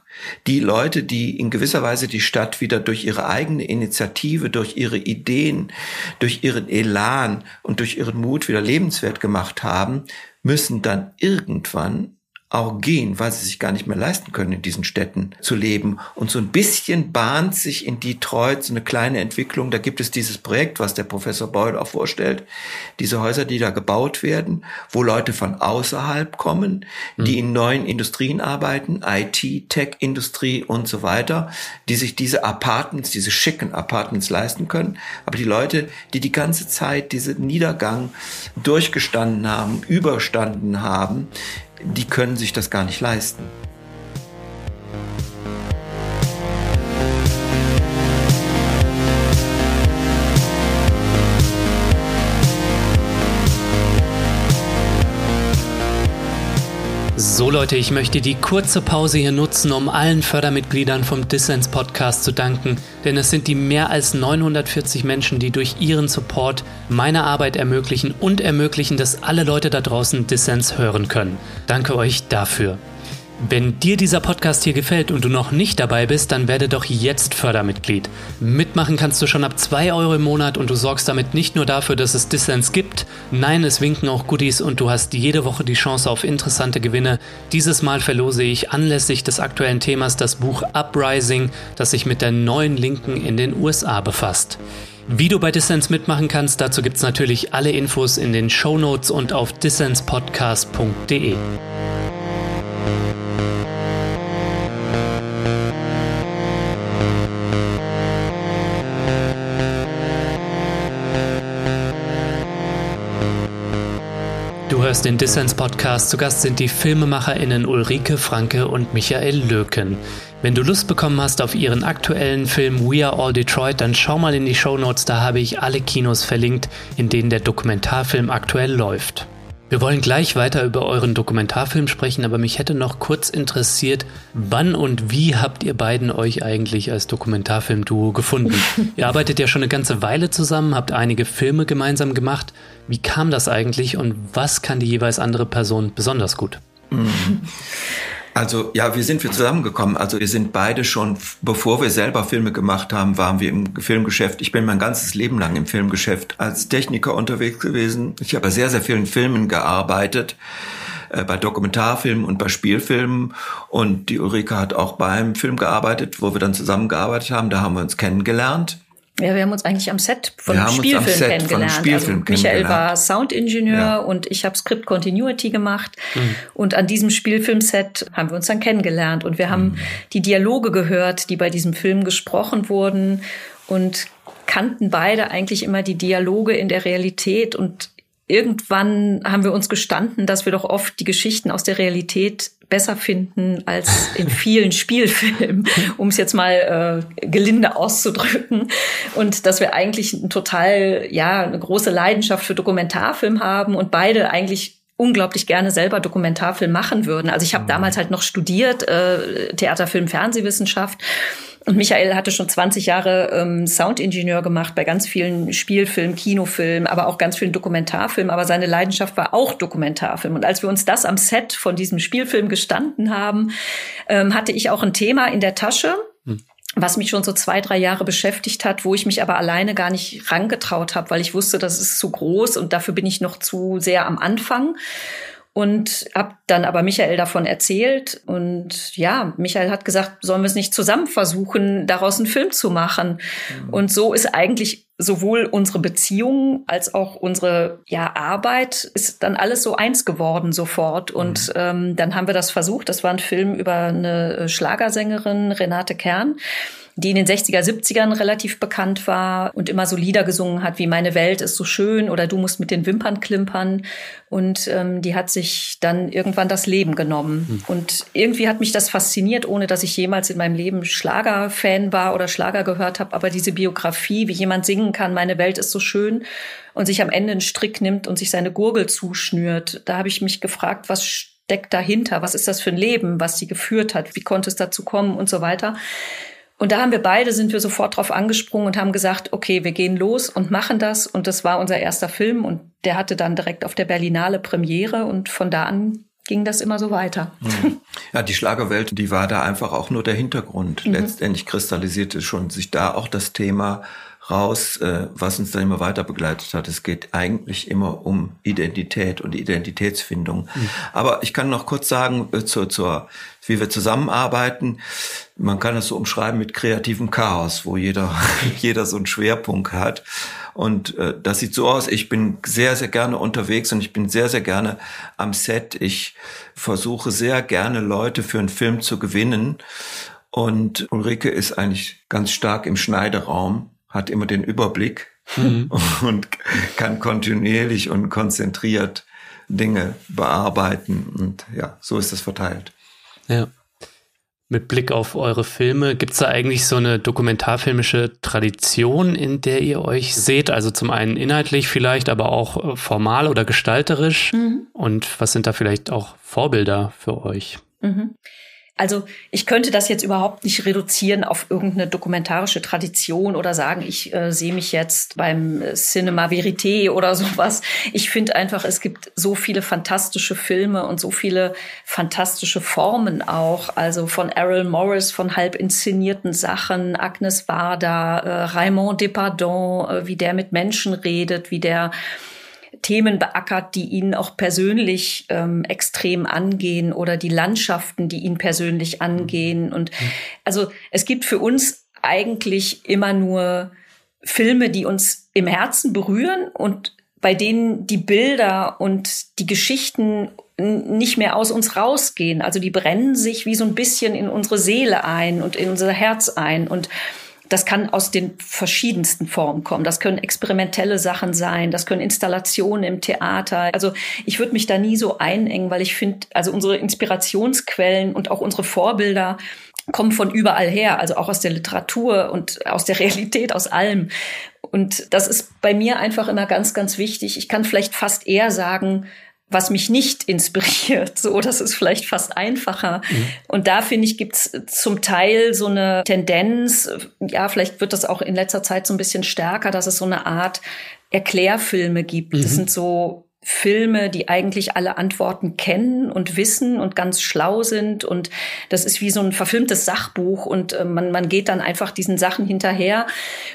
die Leute, die in gewisser Weise die Stadt wieder durch ihre eigene Initiative, durch ihre Ideen, durch ihren Elan und durch ihren Mut wieder lebenswert gemacht haben, müssen dann irgendwann auch gehen, weil sie sich gar nicht mehr leisten können, in diesen Städten zu leben. Und so ein bisschen bahnt sich in Detroit so eine kleine Entwicklung. Da gibt es dieses Projekt, was der Professor Boyle auch vorstellt. Diese Häuser, die da gebaut werden, wo Leute von außerhalb kommen, die mhm. in neuen Industrien arbeiten, IT, Tech-Industrie und so weiter, die sich diese Apartments, diese schicken Apartments leisten können. Aber die Leute, die die ganze Zeit diesen Niedergang durchgestanden haben, überstanden haben, die können sich das gar nicht leisten. So Leute, ich möchte die kurze Pause hier nutzen, um allen Fördermitgliedern vom Dissens Podcast zu danken, denn es sind die mehr als 940 Menschen, die durch ihren Support meine Arbeit ermöglichen und ermöglichen, dass alle Leute da draußen Dissens hören können. Danke euch dafür. Wenn dir dieser Podcast hier gefällt und du noch nicht dabei bist, dann werde doch jetzt Fördermitglied. Mitmachen kannst du schon ab 2 Euro im Monat und du sorgst damit nicht nur dafür, dass es Dissens gibt, nein, es winken auch Goodies und du hast jede Woche die Chance auf interessante Gewinne. Dieses Mal verlose ich anlässlich des aktuellen Themas das Buch Uprising, das sich mit der neuen Linken in den USA befasst. Wie du bei Dissens mitmachen kannst, dazu gibt es natürlich alle Infos in den Show Notes und auf dissenspodcast.de. hörst den Dissens Podcast. Zu Gast sind die FilmemacherInnen Ulrike Franke und Michael Löken. Wenn du Lust bekommen hast auf ihren aktuellen Film We Are All Detroit, dann schau mal in die Show Notes, da habe ich alle Kinos verlinkt, in denen der Dokumentarfilm aktuell läuft. Wir wollen gleich weiter über euren Dokumentarfilm sprechen, aber mich hätte noch kurz interessiert, wann und wie habt ihr beiden euch eigentlich als Dokumentarfilmduo gefunden? ihr arbeitet ja schon eine ganze Weile zusammen, habt einige Filme gemeinsam gemacht. Wie kam das eigentlich und was kann die jeweils andere Person besonders gut? Also ja, wie sind wir zusammengekommen? Also wir sind beide schon, bevor wir selber Filme gemacht haben, waren wir im Filmgeschäft. Ich bin mein ganzes Leben lang im Filmgeschäft als Techniker unterwegs gewesen. Ich habe bei sehr, sehr vielen Filmen gearbeitet, äh, bei Dokumentarfilmen und bei Spielfilmen. Und die Ulrike hat auch beim Film gearbeitet, wo wir dann zusammengearbeitet haben. Da haben wir uns kennengelernt. Ja, wir haben uns eigentlich am Set von einem Spielfilm Set kennengelernt. Spielfilm also Michael war Soundingenieur ja. und ich habe Script Continuity gemacht. Mhm. Und an diesem Spielfilmset haben wir uns dann kennengelernt und wir haben mhm. die Dialoge gehört, die bei diesem Film gesprochen wurden und kannten beide eigentlich immer die Dialoge in der Realität und irgendwann haben wir uns gestanden, dass wir doch oft die Geschichten aus der Realität besser finden als in vielen Spielfilmen, um es jetzt mal äh, gelinde auszudrücken. Und dass wir eigentlich ein total, ja, eine große Leidenschaft für Dokumentarfilm haben und beide eigentlich unglaublich gerne selber Dokumentarfilm machen würden. Also ich habe mhm. damals halt noch studiert, äh, Theaterfilm, Fernsehwissenschaft und Michael hatte schon 20 Jahre ähm, Soundingenieur gemacht bei ganz vielen Spielfilmen, Kinofilmen, aber auch ganz vielen Dokumentarfilmen. Aber seine Leidenschaft war auch Dokumentarfilm. Und als wir uns das am Set von diesem Spielfilm gestanden haben, ähm, hatte ich auch ein Thema in der Tasche. Hm was mich schon so zwei, drei Jahre beschäftigt hat, wo ich mich aber alleine gar nicht rangetraut habe, weil ich wusste, das ist zu groß und dafür bin ich noch zu sehr am Anfang und habe dann aber Michael davon erzählt und ja, Michael hat gesagt, sollen wir es nicht zusammen versuchen, daraus einen Film zu machen. Mhm. Und so ist eigentlich sowohl unsere Beziehung als auch unsere ja Arbeit ist dann alles so eins geworden sofort und mhm. ähm, dann haben wir das versucht. Das war ein Film über eine Schlagersängerin Renate Kern die in den 60er, 70ern relativ bekannt war und immer so Lieder gesungen hat wie Meine Welt ist so schön oder Du musst mit den Wimpern klimpern. Und ähm, die hat sich dann irgendwann das Leben genommen. Hm. Und irgendwie hat mich das fasziniert, ohne dass ich jemals in meinem Leben Schlagerfan war oder Schlager gehört habe. Aber diese Biografie, wie jemand singen kann, Meine Welt ist so schön und sich am Ende einen Strick nimmt und sich seine Gurgel zuschnürt, da habe ich mich gefragt, was steckt dahinter? Was ist das für ein Leben, was sie geführt hat? Wie konnte es dazu kommen und so weiter? Und da haben wir beide, sind wir sofort drauf angesprungen und haben gesagt, okay, wir gehen los und machen das. Und das war unser erster Film und der hatte dann direkt auf der Berlinale Premiere und von da an ging das immer so weiter. Ja, die Schlagerwelt, die war da einfach auch nur der Hintergrund. Mhm. Letztendlich kristallisierte schon sich da auch das Thema raus, äh, was uns dann immer weiter begleitet hat. Es geht eigentlich immer um Identität und Identitätsfindung. Mhm. Aber ich kann noch kurz sagen, äh, zur, zur, wie wir zusammenarbeiten. Man kann es so umschreiben mit kreativem Chaos, wo jeder, jeder so einen Schwerpunkt hat. Und äh, das sieht so aus, ich bin sehr, sehr gerne unterwegs und ich bin sehr, sehr gerne am Set. Ich versuche sehr gerne Leute für einen Film zu gewinnen. Und Ulrike ist eigentlich ganz stark im Schneideraum hat immer den Überblick mhm. und kann kontinuierlich und konzentriert Dinge bearbeiten. Und ja, so ist es verteilt. Ja. Mit Blick auf eure Filme, gibt es da eigentlich so eine dokumentarfilmische Tradition, in der ihr euch seht? Also zum einen inhaltlich vielleicht, aber auch äh, formal oder gestalterisch. Mhm. Und was sind da vielleicht auch Vorbilder für euch? Mhm. Also ich könnte das jetzt überhaupt nicht reduzieren auf irgendeine dokumentarische Tradition oder sagen, ich äh, sehe mich jetzt beim Cinema Verité oder sowas. Ich finde einfach, es gibt so viele fantastische Filme und so viele fantastische Formen auch. Also von Errol Morris, von halb inszenierten Sachen, Agnes Varda, äh, Raymond Depardon, äh, wie der mit Menschen redet, wie der Themen beackert, die ihn auch persönlich ähm, extrem angehen oder die Landschaften, die ihn persönlich angehen. Und also es gibt für uns eigentlich immer nur Filme, die uns im Herzen berühren und bei denen die Bilder und die Geschichten nicht mehr aus uns rausgehen. Also die brennen sich wie so ein bisschen in unsere Seele ein und in unser Herz ein. Und das kann aus den verschiedensten Formen kommen. Das können experimentelle Sachen sein, das können Installationen im Theater. Also ich würde mich da nie so einengen, weil ich finde, also unsere Inspirationsquellen und auch unsere Vorbilder kommen von überall her, also auch aus der Literatur und aus der Realität, aus allem. Und das ist bei mir einfach immer ganz, ganz wichtig. Ich kann vielleicht fast eher sagen, was mich nicht inspiriert. So, das ist vielleicht fast einfacher. Mhm. Und da finde ich, gibt's zum Teil so eine Tendenz, ja, vielleicht wird das auch in letzter Zeit so ein bisschen stärker, dass es so eine Art Erklärfilme gibt. Mhm. Das sind so Filme, die eigentlich alle Antworten kennen und wissen und ganz schlau sind. Und das ist wie so ein verfilmtes Sachbuch und äh, man, man geht dann einfach diesen Sachen hinterher,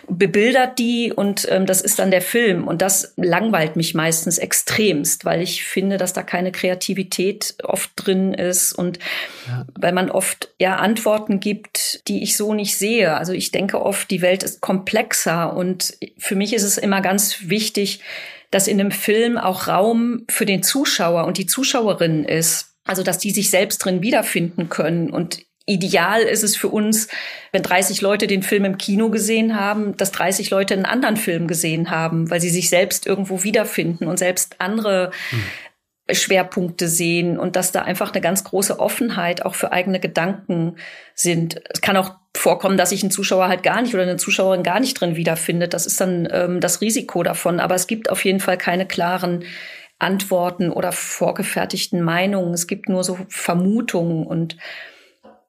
bebildert die und ähm, das ist dann der Film. Und das langweilt mich meistens extremst, weil ich finde, dass da keine Kreativität oft drin ist und ja. weil man oft ja Antworten gibt, die ich so nicht sehe. Also ich denke oft, die Welt ist komplexer und für mich ist es immer ganz wichtig, dass in einem Film auch Raum für den Zuschauer und die Zuschauerinnen ist. Also, dass die sich selbst drin wiederfinden können. Und ideal ist es für uns, wenn 30 Leute den Film im Kino gesehen haben, dass 30 Leute einen anderen Film gesehen haben, weil sie sich selbst irgendwo wiederfinden und selbst andere hm. Schwerpunkte sehen und dass da einfach eine ganz große Offenheit auch für eigene Gedanken sind. Es kann auch vorkommen, dass sich ein Zuschauer halt gar nicht oder eine Zuschauerin gar nicht drin wiederfindet. Das ist dann ähm, das Risiko davon. Aber es gibt auf jeden Fall keine klaren Antworten oder vorgefertigten Meinungen. Es gibt nur so Vermutungen und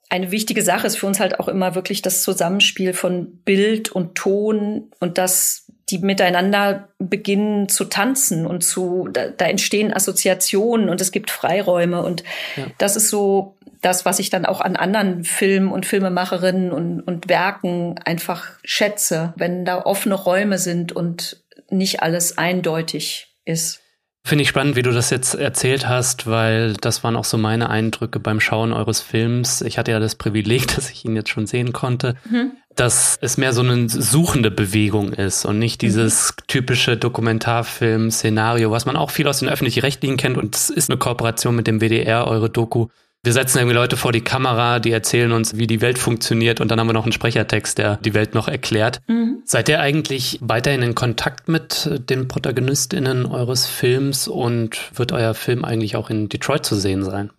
eine wichtige Sache ist für uns halt auch immer wirklich das Zusammenspiel von Bild und Ton und dass die miteinander beginnen zu tanzen und zu, da, da entstehen Assoziationen und es gibt Freiräume und ja. das ist so das, was ich dann auch an anderen Filmen und Filmemacherinnen und, und Werken einfach schätze, wenn da offene Räume sind und nicht alles eindeutig ist. Finde ich spannend, wie du das jetzt erzählt hast, weil das waren auch so meine Eindrücke beim Schauen eures Films. Ich hatte ja das Privileg, dass ich ihn jetzt schon sehen konnte, mhm. dass es mehr so eine suchende Bewegung ist und nicht dieses mhm. typische Dokumentarfilm-Szenario, was man auch viel aus den öffentlich-rechtlichen kennt. Und es ist eine Kooperation mit dem WDR, eure Doku wir setzen irgendwie Leute vor die Kamera, die erzählen uns, wie die Welt funktioniert und dann haben wir noch einen Sprechertext, der die Welt noch erklärt. Mhm. Seid ihr eigentlich weiterhin in Kontakt mit den ProtagonistInnen eures Films und wird euer Film eigentlich auch in Detroit zu sehen sein?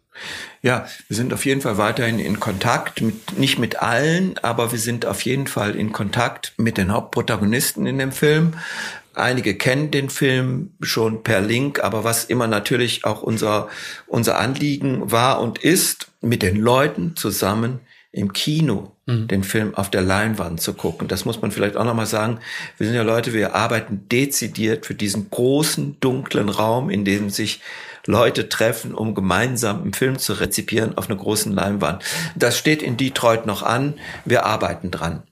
Ja, wir sind auf jeden Fall weiterhin in Kontakt, mit, nicht mit allen, aber wir sind auf jeden Fall in Kontakt mit den Hauptprotagonisten in dem Film. Einige kennen den Film schon per Link, aber was immer natürlich auch unser, unser Anliegen war und ist, mit den Leuten zusammen im Kino mhm. den Film auf der Leinwand zu gucken. Das muss man vielleicht auch nochmal sagen. Wir sind ja Leute, wir arbeiten dezidiert für diesen großen, dunklen Raum, in dem sich Leute treffen, um gemeinsam einen Film zu rezipieren auf einer großen Leinwand. Das steht in Detroit noch an. Wir arbeiten dran.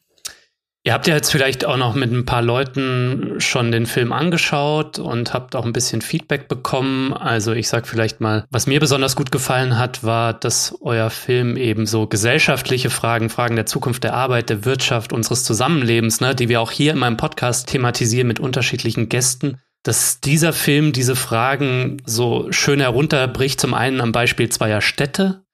Ihr habt ja jetzt vielleicht auch noch mit ein paar Leuten schon den Film angeschaut und habt auch ein bisschen Feedback bekommen. Also ich sag vielleicht mal, was mir besonders gut gefallen hat, war, dass euer Film eben so gesellschaftliche Fragen, Fragen der Zukunft der Arbeit, der Wirtschaft, unseres Zusammenlebens, ne, die wir auch hier in meinem Podcast thematisieren mit unterschiedlichen Gästen, dass dieser Film diese Fragen so schön herunterbricht, zum einen am Beispiel zweier Städte,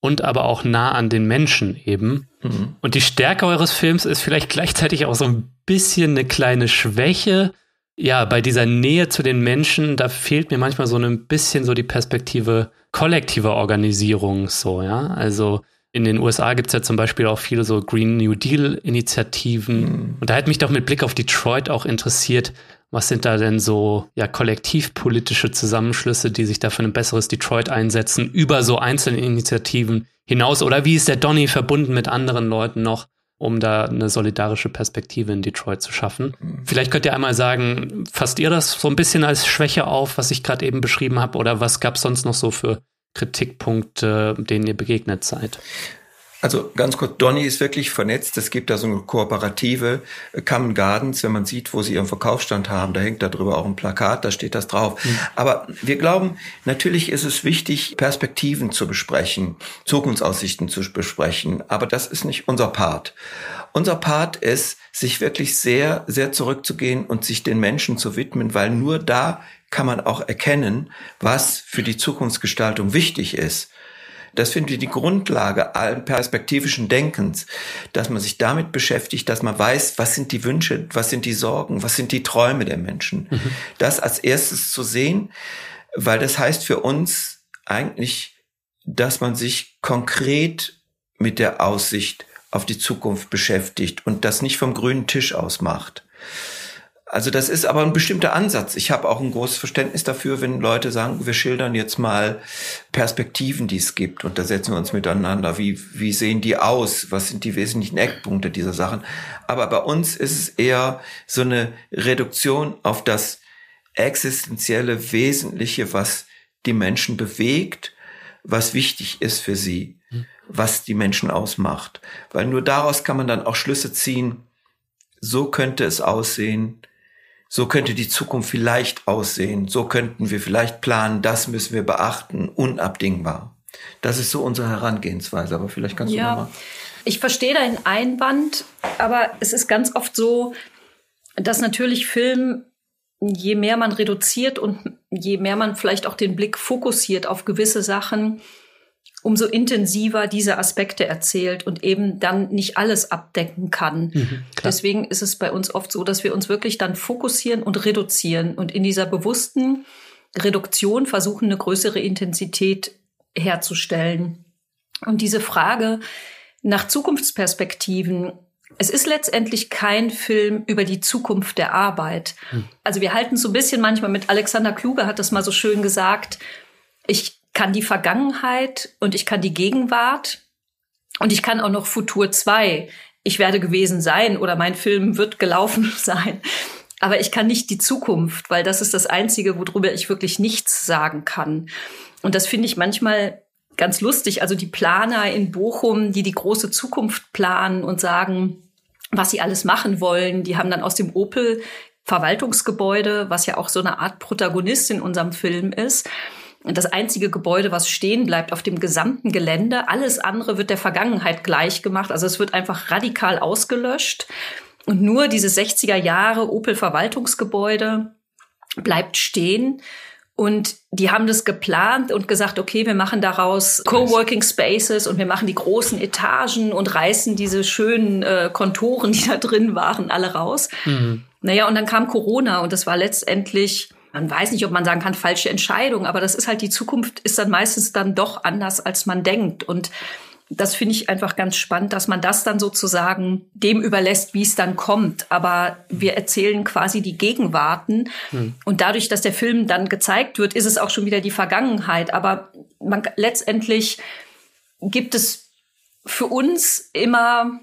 und aber auch nah an den Menschen eben. Mhm. Und die Stärke eures Films ist vielleicht gleichzeitig auch so ein bisschen eine kleine Schwäche. Ja, bei dieser Nähe zu den Menschen, da fehlt mir manchmal so ein bisschen so die Perspektive kollektiver Organisierung, so, ja. Also in den USA gibt es ja zum Beispiel auch viele so Green New Deal-Initiativen. Mhm. Und da hätte mich doch mit Blick auf Detroit auch interessiert, was sind da denn so ja kollektivpolitische Zusammenschlüsse, die sich da für ein besseres Detroit einsetzen, über so einzelne Initiativen hinaus? Oder wie ist der Donny verbunden mit anderen Leuten noch, um da eine solidarische Perspektive in Detroit zu schaffen? Vielleicht könnt ihr einmal sagen, fasst ihr das so ein bisschen als Schwäche auf, was ich gerade eben beschrieben habe, oder was gab es sonst noch so für Kritikpunkte, denen ihr begegnet seid? Also ganz kurz, Donny ist wirklich vernetzt. Es gibt da so eine kooperative äh, Common Gardens, wenn man sieht, wo sie ihren Verkaufsstand haben, da hängt da drüber auch ein Plakat, da steht das drauf. Mhm. Aber wir glauben, natürlich ist es wichtig, Perspektiven zu besprechen, Zukunftsaussichten zu besprechen. Aber das ist nicht unser Part. Unser Part ist, sich wirklich sehr, sehr zurückzugehen und sich den Menschen zu widmen, weil nur da kann man auch erkennen, was für die Zukunftsgestaltung wichtig ist. Das finde ich die Grundlage allen perspektivischen Denkens, dass man sich damit beschäftigt, dass man weiß, was sind die Wünsche, was sind die Sorgen, was sind die Träume der Menschen. Mhm. Das als erstes zu sehen, weil das heißt für uns eigentlich, dass man sich konkret mit der Aussicht auf die Zukunft beschäftigt und das nicht vom grünen Tisch aus macht. Also das ist aber ein bestimmter Ansatz. Ich habe auch ein großes Verständnis dafür, wenn Leute sagen, wir schildern jetzt mal Perspektiven, die es gibt und da setzen wir uns miteinander. Wie, wie sehen die aus? Was sind die wesentlichen Eckpunkte dieser Sachen? Aber bei uns ist es eher so eine Reduktion auf das existenzielle Wesentliche, was die Menschen bewegt, was wichtig ist für sie, was die Menschen ausmacht. Weil nur daraus kann man dann auch Schlüsse ziehen, so könnte es aussehen, so könnte die Zukunft vielleicht aussehen, so könnten wir vielleicht planen, das müssen wir beachten, unabdingbar. Das ist so unsere Herangehensweise, aber vielleicht kannst ja, du nochmal. Ich verstehe deinen Einwand, aber es ist ganz oft so, dass natürlich Film, je mehr man reduziert und je mehr man vielleicht auch den Blick fokussiert auf gewisse Sachen, umso intensiver diese Aspekte erzählt und eben dann nicht alles abdecken kann. Mhm, Deswegen ist es bei uns oft so, dass wir uns wirklich dann fokussieren und reduzieren und in dieser bewussten Reduktion versuchen, eine größere Intensität herzustellen. Und diese Frage nach Zukunftsperspektiven es ist letztendlich kein Film über die Zukunft der Arbeit. Hm. Also wir halten so ein bisschen manchmal mit Alexander Kluge hat das mal so schön gesagt. Ich kann die Vergangenheit und ich kann die Gegenwart und ich kann auch noch Futur 2. Ich werde gewesen sein oder mein Film wird gelaufen sein. Aber ich kann nicht die Zukunft, weil das ist das Einzige, worüber ich wirklich nichts sagen kann. Und das finde ich manchmal ganz lustig. Also die Planer in Bochum, die die große Zukunft planen und sagen, was sie alles machen wollen, die haben dann aus dem Opel Verwaltungsgebäude, was ja auch so eine Art Protagonist in unserem Film ist, das einzige Gebäude, was stehen bleibt auf dem gesamten Gelände. Alles andere wird der Vergangenheit gleich gemacht. Also es wird einfach radikal ausgelöscht. Und nur dieses 60er Jahre Opel Verwaltungsgebäude bleibt stehen. Und die haben das geplant und gesagt, okay, wir machen daraus Coworking Spaces und wir machen die großen Etagen und reißen diese schönen äh, Kontoren, die da drin waren, alle raus. Mhm. Naja, und dann kam Corona und das war letztendlich, man weiß nicht, ob man sagen kann, falsche Entscheidung, aber das ist halt die Zukunft, ist dann meistens dann doch anders, als man denkt. Und das finde ich einfach ganz spannend, dass man das dann sozusagen dem überlässt, wie es dann kommt. Aber wir erzählen quasi die Gegenwarten. Hm. Und dadurch, dass der Film dann gezeigt wird, ist es auch schon wieder die Vergangenheit. Aber man, letztendlich gibt es für uns immer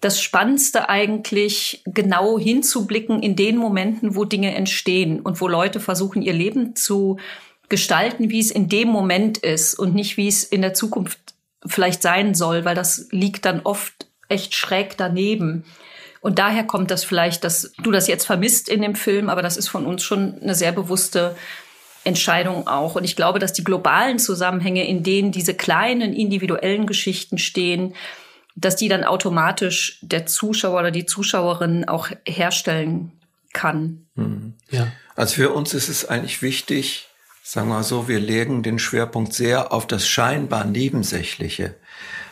das Spannendste eigentlich, genau hinzublicken in den Momenten, wo Dinge entstehen und wo Leute versuchen, ihr Leben zu gestalten, wie es in dem Moment ist und nicht, wie es in der Zukunft vielleicht sein soll, weil das liegt dann oft echt schräg daneben. Und daher kommt das vielleicht, dass du das jetzt vermisst in dem Film, aber das ist von uns schon eine sehr bewusste Entscheidung auch. Und ich glaube, dass die globalen Zusammenhänge, in denen diese kleinen individuellen Geschichten stehen, dass die dann automatisch der Zuschauer oder die Zuschauerin auch herstellen kann. Mhm. Ja. Also für uns ist es eigentlich wichtig, sagen wir so, wir legen den Schwerpunkt sehr auf das scheinbar Nebensächliche.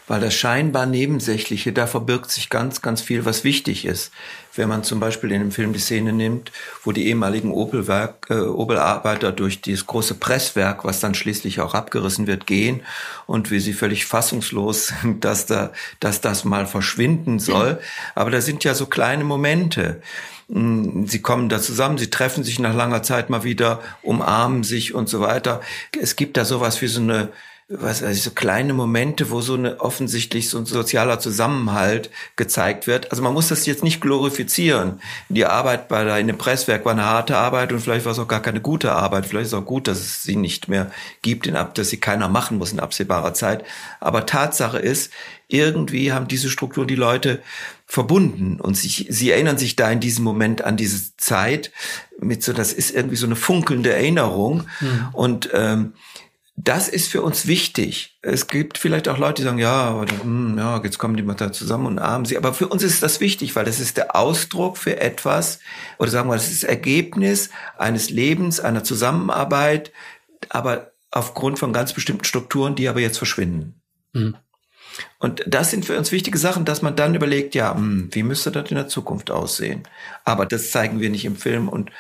Weil das scheinbar Nebensächliche, da verbirgt sich ganz, ganz viel, was wichtig ist. Wenn man zum Beispiel in dem Film die Szene nimmt, wo die ehemaligen Opel-Werk, äh, Opel-Arbeiter durch dieses große Presswerk, was dann schließlich auch abgerissen wird, gehen und wie sie völlig fassungslos sind, dass da, dass das mal verschwinden soll. Aber da sind ja so kleine Momente. Hm, sie kommen da zusammen, sie treffen sich nach langer Zeit mal wieder, umarmen sich und so weiter. Es gibt da sowas wie so eine was also so kleine Momente, wo so eine offensichtlich so ein sozialer Zusammenhalt gezeigt wird. Also man muss das jetzt nicht glorifizieren. Die Arbeit bei der in dem Presswerk war eine harte Arbeit und vielleicht war es auch gar keine gute Arbeit. Vielleicht ist es auch gut, dass es sie nicht mehr gibt, dass sie keiner machen muss in absehbarer Zeit. Aber Tatsache ist, irgendwie haben diese Strukturen die Leute verbunden und sich, sie erinnern sich da in diesem Moment an diese Zeit mit so, das ist irgendwie so eine funkelnde Erinnerung mhm. und ähm, das ist für uns wichtig. Es gibt vielleicht auch Leute, die sagen, ja, hm, ja, jetzt kommen die mal da zusammen und armen sie. Aber für uns ist das wichtig, weil das ist der Ausdruck für etwas, oder sagen wir, das ist das Ergebnis eines Lebens, einer Zusammenarbeit, aber aufgrund von ganz bestimmten Strukturen, die aber jetzt verschwinden. Mhm. Und das sind für uns wichtige Sachen, dass man dann überlegt, ja, hm, wie müsste das in der Zukunft aussehen? Aber das zeigen wir nicht im Film und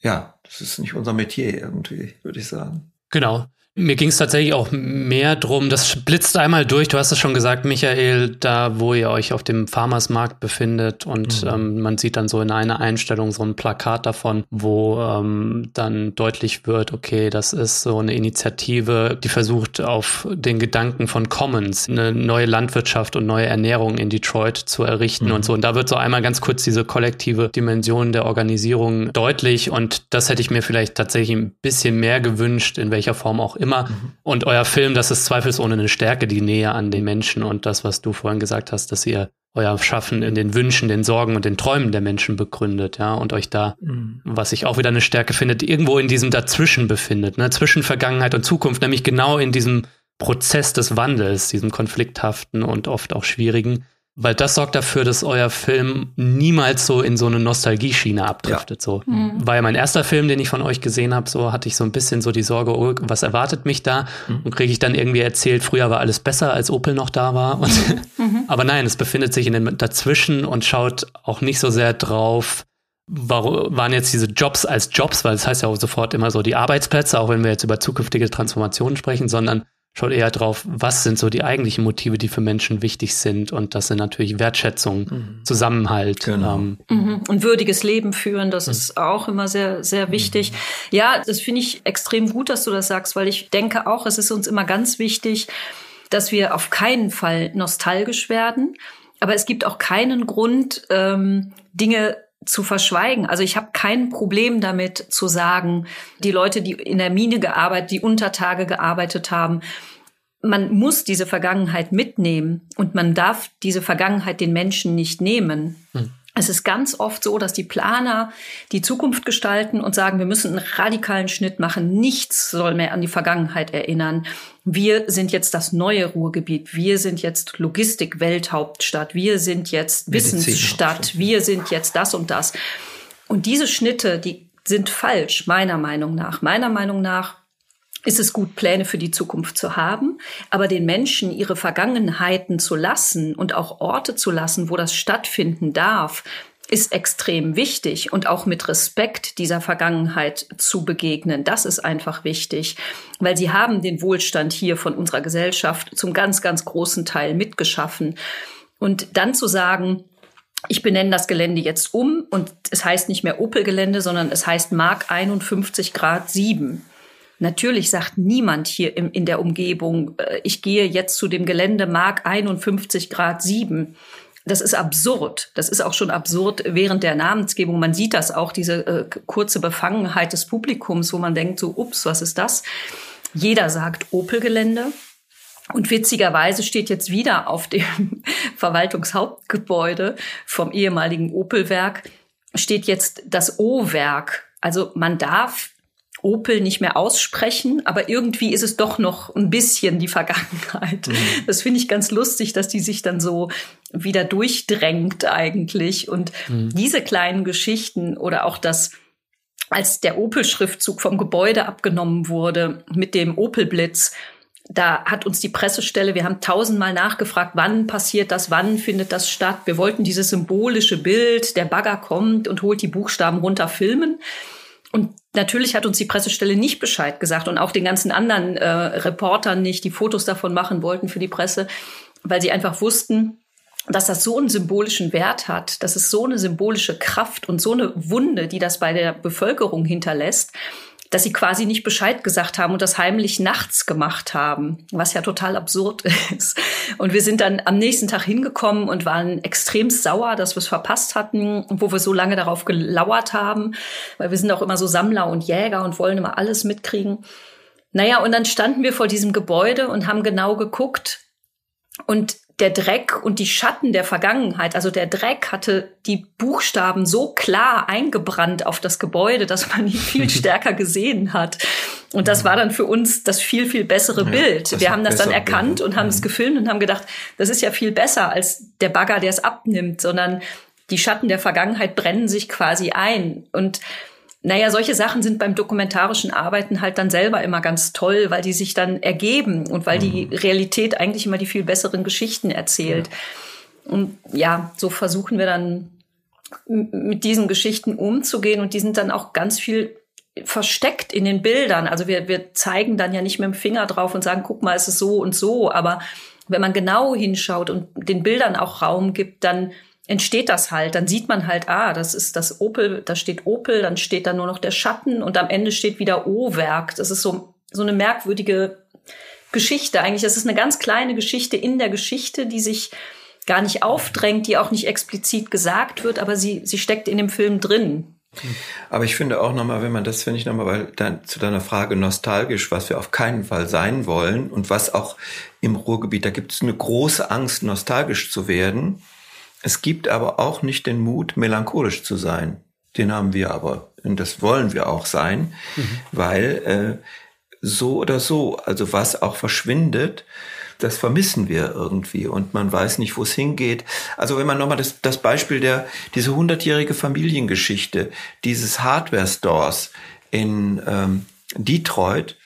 ja, das ist nicht unser Metier irgendwie, würde ich sagen. Genau. Mir ging es tatsächlich auch mehr drum, das blitzt einmal durch, du hast es schon gesagt, Michael, da wo ihr euch auf dem Farmersmarkt befindet und mhm. ähm, man sieht dann so in einer Einstellung so ein Plakat davon, wo ähm, dann deutlich wird, okay, das ist so eine Initiative, die versucht auf den Gedanken von Commons eine neue Landwirtschaft und neue Ernährung in Detroit zu errichten mhm. und so. Und da wird so einmal ganz kurz diese kollektive Dimension der Organisierung deutlich und das hätte ich mir vielleicht tatsächlich ein bisschen mehr gewünscht, in welcher Form auch immer. Mhm. Und euer Film, das ist zweifelsohne eine Stärke, die Nähe an den Menschen und das, was du vorhin gesagt hast, dass ihr euer Schaffen in den Wünschen, den Sorgen und den Träumen der Menschen begründet, ja, und euch da, mhm. was ich auch wieder eine Stärke findet, irgendwo in diesem Dazwischen befindet, ne, zwischen Vergangenheit und Zukunft, nämlich genau in diesem Prozess des Wandels, diesem konflikthaften und oft auch schwierigen. Weil das sorgt dafür, dass euer Film niemals so in so eine Nostalgie-Schiene abdriftet. Ja. So mhm. ja mein erster Film, den ich von euch gesehen habe. So hatte ich so ein bisschen so die Sorge, oh, was erwartet mich da? Mhm. Und kriege ich dann irgendwie erzählt, früher war alles besser, als Opel noch da war. Und, mhm. aber nein, es befindet sich in den dazwischen und schaut auch nicht so sehr drauf, warum waren jetzt diese Jobs als Jobs, weil es das heißt ja auch sofort immer so die Arbeitsplätze, auch wenn wir jetzt über zukünftige Transformationen sprechen, sondern schaut eher drauf, was sind so die eigentlichen Motive, die für Menschen wichtig sind. Und das sind natürlich Wertschätzung, mhm. Zusammenhalt. Genau. Ähm, mhm. Und würdiges Leben führen, das mhm. ist auch immer sehr, sehr wichtig. Mhm. Ja, das finde ich extrem gut, dass du das sagst, weil ich denke auch, es ist uns immer ganz wichtig, dass wir auf keinen Fall nostalgisch werden. Aber es gibt auch keinen Grund, ähm, Dinge zu verschweigen. Also ich habe kein Problem damit zu sagen, die Leute, die in der Mine gearbeitet, die Untertage gearbeitet haben, man muss diese Vergangenheit mitnehmen und man darf diese Vergangenheit den Menschen nicht nehmen. Hm. Es ist ganz oft so, dass die Planer die Zukunft gestalten und sagen, wir müssen einen radikalen Schnitt machen. Nichts soll mehr an die Vergangenheit erinnern. Wir sind jetzt das neue Ruhrgebiet. Wir sind jetzt Logistik-Welthauptstadt. Wir sind jetzt Wissensstadt. Wir sind jetzt das und das. Und diese Schnitte, die sind falsch, meiner Meinung nach. Meiner Meinung nach ist es gut, Pläne für die Zukunft zu haben, aber den Menschen ihre Vergangenheiten zu lassen und auch Orte zu lassen, wo das stattfinden darf, ist extrem wichtig und auch mit Respekt dieser Vergangenheit zu begegnen. Das ist einfach wichtig, weil sie haben den Wohlstand hier von unserer Gesellschaft zum ganz, ganz großen Teil mitgeschaffen. Und dann zu sagen, ich benenne das Gelände jetzt um und es heißt nicht mehr Opel-Gelände, sondern es heißt Mark 51 Grad 7 Natürlich sagt niemand hier im, in der Umgebung, äh, ich gehe jetzt zu dem Gelände Mark 51 Grad 7. Das ist absurd. Das ist auch schon absurd während der Namensgebung. Man sieht das auch, diese äh, kurze Befangenheit des Publikums, wo man denkt, so, ups, was ist das? Jeder sagt Opel-Gelände. Und witzigerweise steht jetzt wieder auf dem Verwaltungshauptgebäude vom ehemaligen Opel-Werk, steht jetzt das O-Werk. Also man darf Opel nicht mehr aussprechen, aber irgendwie ist es doch noch ein bisschen die Vergangenheit. Mhm. Das finde ich ganz lustig, dass die sich dann so wieder durchdrängt eigentlich. Und mhm. diese kleinen Geschichten oder auch das, als der Opel-Schriftzug vom Gebäude abgenommen wurde mit dem Opel-Blitz, da hat uns die Pressestelle, wir haben tausendmal nachgefragt, wann passiert das, wann findet das statt. Wir wollten dieses symbolische Bild, der Bagger kommt und holt die Buchstaben runter filmen. Und natürlich hat uns die Pressestelle nicht Bescheid gesagt und auch den ganzen anderen äh, Reportern nicht, die Fotos davon machen wollten für die Presse, weil sie einfach wussten, dass das so einen symbolischen Wert hat, dass es so eine symbolische Kraft und so eine Wunde, die das bei der Bevölkerung hinterlässt, dass sie quasi nicht Bescheid gesagt haben und das heimlich nachts gemacht haben, was ja total absurd ist. Und wir sind dann am nächsten Tag hingekommen und waren extrem sauer, dass wir es verpasst hatten, wo wir so lange darauf gelauert haben, weil wir sind auch immer so Sammler und Jäger und wollen immer alles mitkriegen. Naja, und dann standen wir vor diesem Gebäude und haben genau geguckt und der Dreck und die Schatten der Vergangenheit, also der Dreck hatte die Buchstaben so klar eingebrannt auf das Gebäude, dass man ihn viel stärker gesehen hat. Und das war dann für uns das viel, viel bessere Bild. Wir haben das dann erkannt und haben es mhm. gefilmt und haben gedacht, das ist ja viel besser als der Bagger, der es abnimmt, sondern die Schatten der Vergangenheit brennen sich quasi ein. Und naja, solche Sachen sind beim dokumentarischen Arbeiten halt dann selber immer ganz toll, weil die sich dann ergeben und weil die mhm. Realität eigentlich immer die viel besseren Geschichten erzählt. Ja. Und ja, so versuchen wir dann mit diesen Geschichten umzugehen und die sind dann auch ganz viel versteckt in den Bildern. Also wir, wir zeigen dann ja nicht mit dem Finger drauf und sagen, guck mal, es ist so und so. Aber wenn man genau hinschaut und den Bildern auch Raum gibt, dann entsteht das halt. Dann sieht man halt, ah, das ist das Opel, da steht Opel, dann steht da nur noch der Schatten und am Ende steht wieder O-Werk. Das ist so, so eine merkwürdige Geschichte eigentlich. Das ist eine ganz kleine Geschichte in der Geschichte, die sich gar nicht aufdrängt, die auch nicht explizit gesagt wird, aber sie, sie steckt in dem Film drin. Aber ich finde auch nochmal, wenn man das, finde ich nochmal, weil dann zu deiner Frage nostalgisch, was wir auf keinen Fall sein wollen und was auch im Ruhrgebiet, da gibt es eine große Angst, nostalgisch zu werden. Es gibt aber auch nicht den Mut, melancholisch zu sein. Den haben wir aber. Und das wollen wir auch sein, mhm. weil äh, so oder so, also was auch verschwindet, das vermissen wir irgendwie und man weiß nicht, wo es hingeht. Also wenn man nochmal das, das Beispiel der, diese hundertjährige Familiengeschichte dieses Hardware-Stores in ähm, Detroit,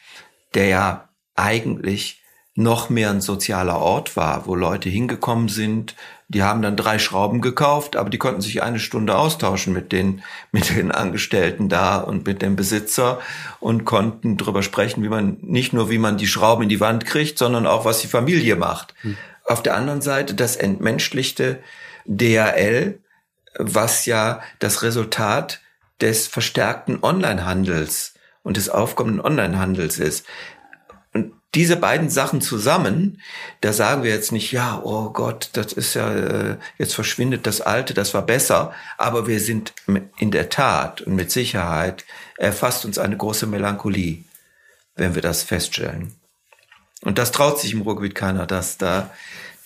der ja eigentlich noch mehr ein sozialer Ort war, wo Leute hingekommen sind, die haben dann drei Schrauben gekauft, aber die konnten sich eine Stunde austauschen mit den, mit den Angestellten da und mit dem Besitzer und konnten darüber sprechen, wie man, nicht nur wie man die Schrauben in die Wand kriegt, sondern auch was die Familie macht. Hm. Auf der anderen Seite das entmenschlichte DHL, was ja das Resultat des verstärkten Onlinehandels und des aufkommenden Onlinehandels ist diese beiden Sachen zusammen, da sagen wir jetzt nicht, ja, oh Gott, das ist ja, äh, jetzt verschwindet das Alte, das war besser, aber wir sind in der Tat und mit Sicherheit erfasst uns eine große Melancholie, wenn wir das feststellen. Und das traut sich im Ruhrgebiet keiner, dass da,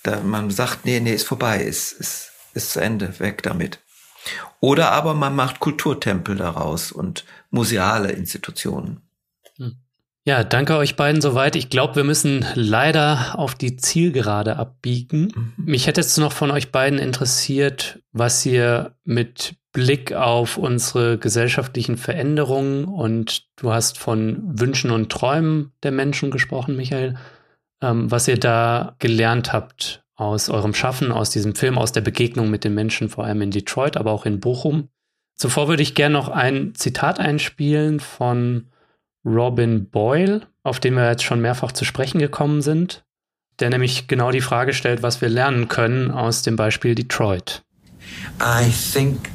da man sagt, nee, nee, ist vorbei, ist, ist, ist zu Ende, weg damit. Oder aber man macht Kulturtempel daraus und museale Institutionen. Ja, danke euch beiden soweit. Ich glaube, wir müssen leider auf die Zielgerade abbiegen. Mhm. Mich hätte jetzt noch von euch beiden interessiert, was ihr mit Blick auf unsere gesellschaftlichen Veränderungen und du hast von Wünschen und Träumen der Menschen gesprochen, Michael, ähm, was ihr da gelernt habt aus eurem Schaffen, aus diesem Film, aus der Begegnung mit den Menschen, vor allem in Detroit, aber auch in Bochum. Zuvor würde ich gerne noch ein Zitat einspielen von Robin Boyle, auf den wir jetzt schon mehrfach zu sprechen gekommen sind, der nämlich genau die Frage stellt, was wir lernen können aus dem Beispiel Detroit. I think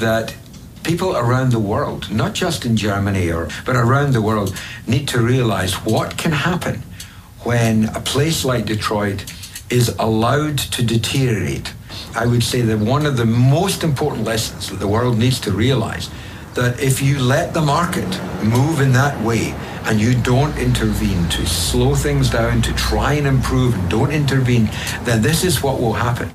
that people around the world, not just in Germany or but around the world, need to realize what can happen when a place like Detroit is allowed to deteriorate. I would say that one of the most important lessons that the world needs to realize that if you let the market move in that way and you don't intervene to slow things down, to try and improve and don't intervene, then this is what will happen.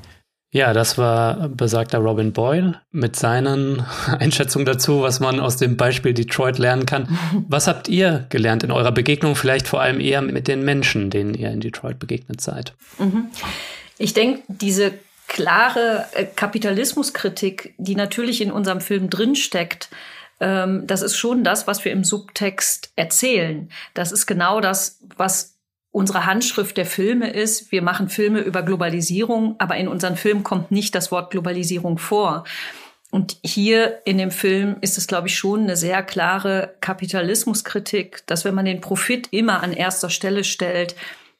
Ja, das war besagter Robin Boyle mit seinen Einschätzungen dazu, was man aus dem Beispiel Detroit lernen kann. Was habt ihr gelernt in eurer Begegnung, vielleicht vor allem eher mit den Menschen, denen ihr in Detroit begegnet seid? Mhm. Ich denke, diese klare äh, Kapitalismuskritik, die natürlich in unserem Film drinsteckt, ähm, das ist schon das, was wir im Subtext erzählen. Das ist genau das, was unsere Handschrift der Filme ist. Wir machen Filme über Globalisierung, aber in unseren Filmen kommt nicht das Wort Globalisierung vor. Und hier in dem Film ist es, glaube ich, schon eine sehr klare Kapitalismuskritik, dass wenn man den Profit immer an erster Stelle stellt,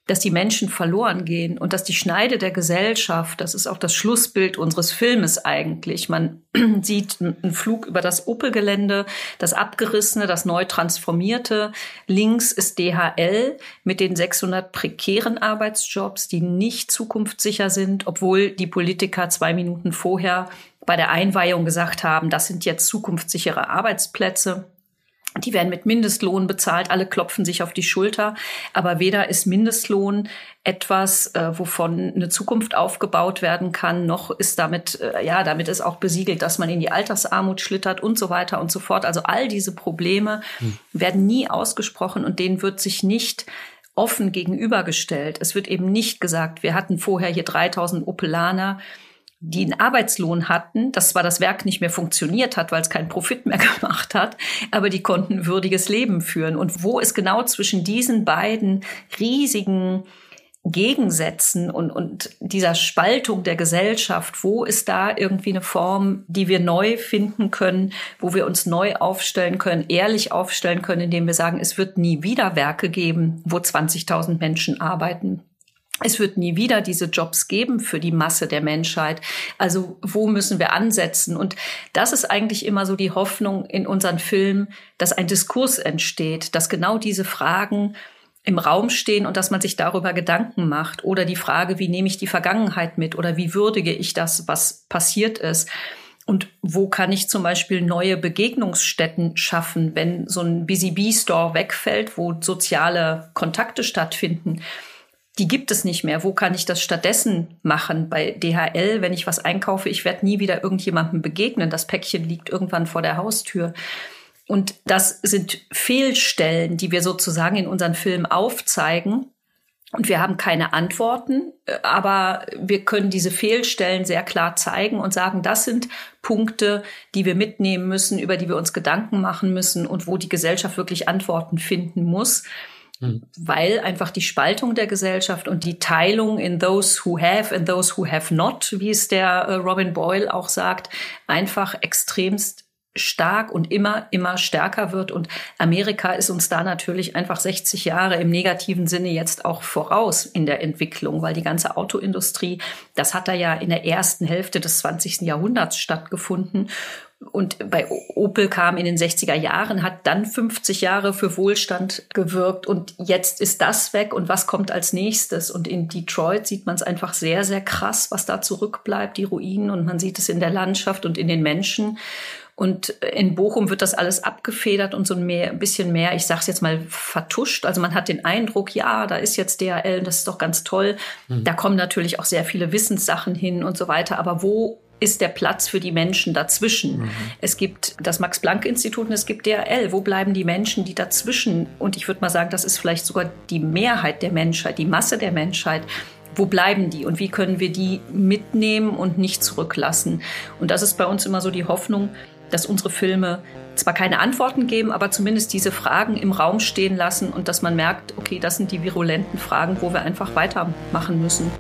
dass die Menschen verloren gehen und dass die Schneide der Gesellschaft, das ist auch das Schlussbild unseres Filmes eigentlich. Man sieht einen Flug über das Opel-Gelände, das abgerissene, das neu transformierte. Links ist DHL mit den 600 prekären Arbeitsjobs, die nicht zukunftssicher sind, obwohl die Politiker zwei Minuten vorher bei der Einweihung gesagt haben, das sind jetzt zukunftssichere Arbeitsplätze. Die werden mit Mindestlohn bezahlt, alle klopfen sich auf die Schulter, aber weder ist Mindestlohn etwas, äh, wovon eine Zukunft aufgebaut werden kann, noch ist damit, äh, ja, damit ist auch besiegelt, dass man in die Altersarmut schlittert und so weiter und so fort. Also all diese Probleme hm. werden nie ausgesprochen und denen wird sich nicht offen gegenübergestellt. Es wird eben nicht gesagt, wir hatten vorher hier 3000 Opelaner, die einen Arbeitslohn hatten, dass zwar das Werk nicht mehr funktioniert hat, weil es keinen Profit mehr gemacht hat, aber die konnten ein würdiges Leben führen. Und wo ist genau zwischen diesen beiden riesigen Gegensätzen und, und dieser Spaltung der Gesellschaft, wo ist da irgendwie eine Form, die wir neu finden können, wo wir uns neu aufstellen können, ehrlich aufstellen können, indem wir sagen, es wird nie wieder Werke geben, wo 20.000 Menschen arbeiten es wird nie wieder diese Jobs geben für die Masse der Menschheit. Also wo müssen wir ansetzen? Und das ist eigentlich immer so die Hoffnung in unseren Filmen, dass ein Diskurs entsteht, dass genau diese Fragen im Raum stehen und dass man sich darüber Gedanken macht. Oder die Frage, wie nehme ich die Vergangenheit mit oder wie würdige ich das, was passiert ist? Und wo kann ich zum Beispiel neue Begegnungsstätten schaffen, wenn so ein Busy Bee Store wegfällt, wo soziale Kontakte stattfinden? Die gibt es nicht mehr. Wo kann ich das stattdessen machen? Bei DHL, wenn ich was einkaufe, ich werde nie wieder irgendjemandem begegnen. Das Päckchen liegt irgendwann vor der Haustür. Und das sind Fehlstellen, die wir sozusagen in unseren Filmen aufzeigen. Und wir haben keine Antworten, aber wir können diese Fehlstellen sehr klar zeigen und sagen, das sind Punkte, die wir mitnehmen müssen, über die wir uns Gedanken machen müssen und wo die Gesellschaft wirklich Antworten finden muss. Mhm. Weil einfach die Spaltung der Gesellschaft und die Teilung in those who have and those who have not, wie es der äh, Robin Boyle auch sagt, einfach extremst stark und immer, immer stärker wird. Und Amerika ist uns da natürlich einfach 60 Jahre im negativen Sinne jetzt auch voraus in der Entwicklung, weil die ganze Autoindustrie, das hat da ja in der ersten Hälfte des 20. Jahrhunderts stattgefunden. Und bei Opel kam in den 60er Jahren, hat dann 50 Jahre für Wohlstand gewirkt und jetzt ist das weg und was kommt als nächstes? Und in Detroit sieht man es einfach sehr, sehr krass, was da zurückbleibt, die Ruinen und man sieht es in der Landschaft und in den Menschen. Und in Bochum wird das alles abgefedert und so ein, mehr, ein bisschen mehr, ich sage es jetzt mal, vertuscht. Also man hat den Eindruck, ja, da ist jetzt DHL, das ist doch ganz toll. Mhm. Da kommen natürlich auch sehr viele Wissenssachen hin und so weiter. Aber wo ist der Platz für die Menschen dazwischen. Mhm. Es gibt das Max-Planck-Institut und es gibt DHL. Wo bleiben die Menschen, die dazwischen? Und ich würde mal sagen, das ist vielleicht sogar die Mehrheit der Menschheit, die Masse der Menschheit. Wo bleiben die und wie können wir die mitnehmen und nicht zurücklassen? Und das ist bei uns immer so die Hoffnung, dass unsere Filme zwar keine Antworten geben, aber zumindest diese Fragen im Raum stehen lassen und dass man merkt, okay, das sind die virulenten Fragen, wo wir einfach weitermachen müssen.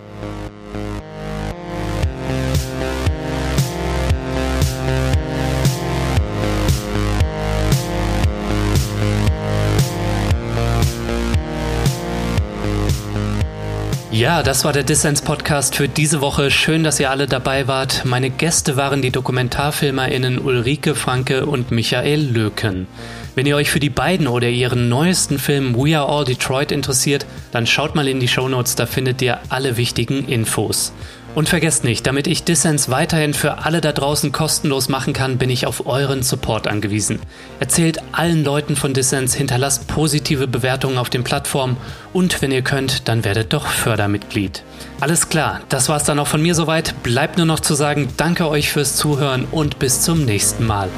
Ja, das war der Dissens Podcast für diese Woche. Schön, dass ihr alle dabei wart. Meine Gäste waren die DokumentarfilmerInnen Ulrike Franke und Michael Löken. Wenn ihr euch für die beiden oder ihren neuesten Film We Are All Detroit interessiert, dann schaut mal in die Shownotes, da findet ihr alle wichtigen Infos. Und vergesst nicht, damit ich Dissens weiterhin für alle da draußen kostenlos machen kann, bin ich auf euren Support angewiesen. Erzählt allen Leuten von Dissens, hinterlasst positive Bewertungen auf den Plattformen und wenn ihr könnt, dann werdet doch Fördermitglied. Alles klar, das war's dann auch von mir soweit. Bleibt nur noch zu sagen, danke euch fürs Zuhören und bis zum nächsten Mal.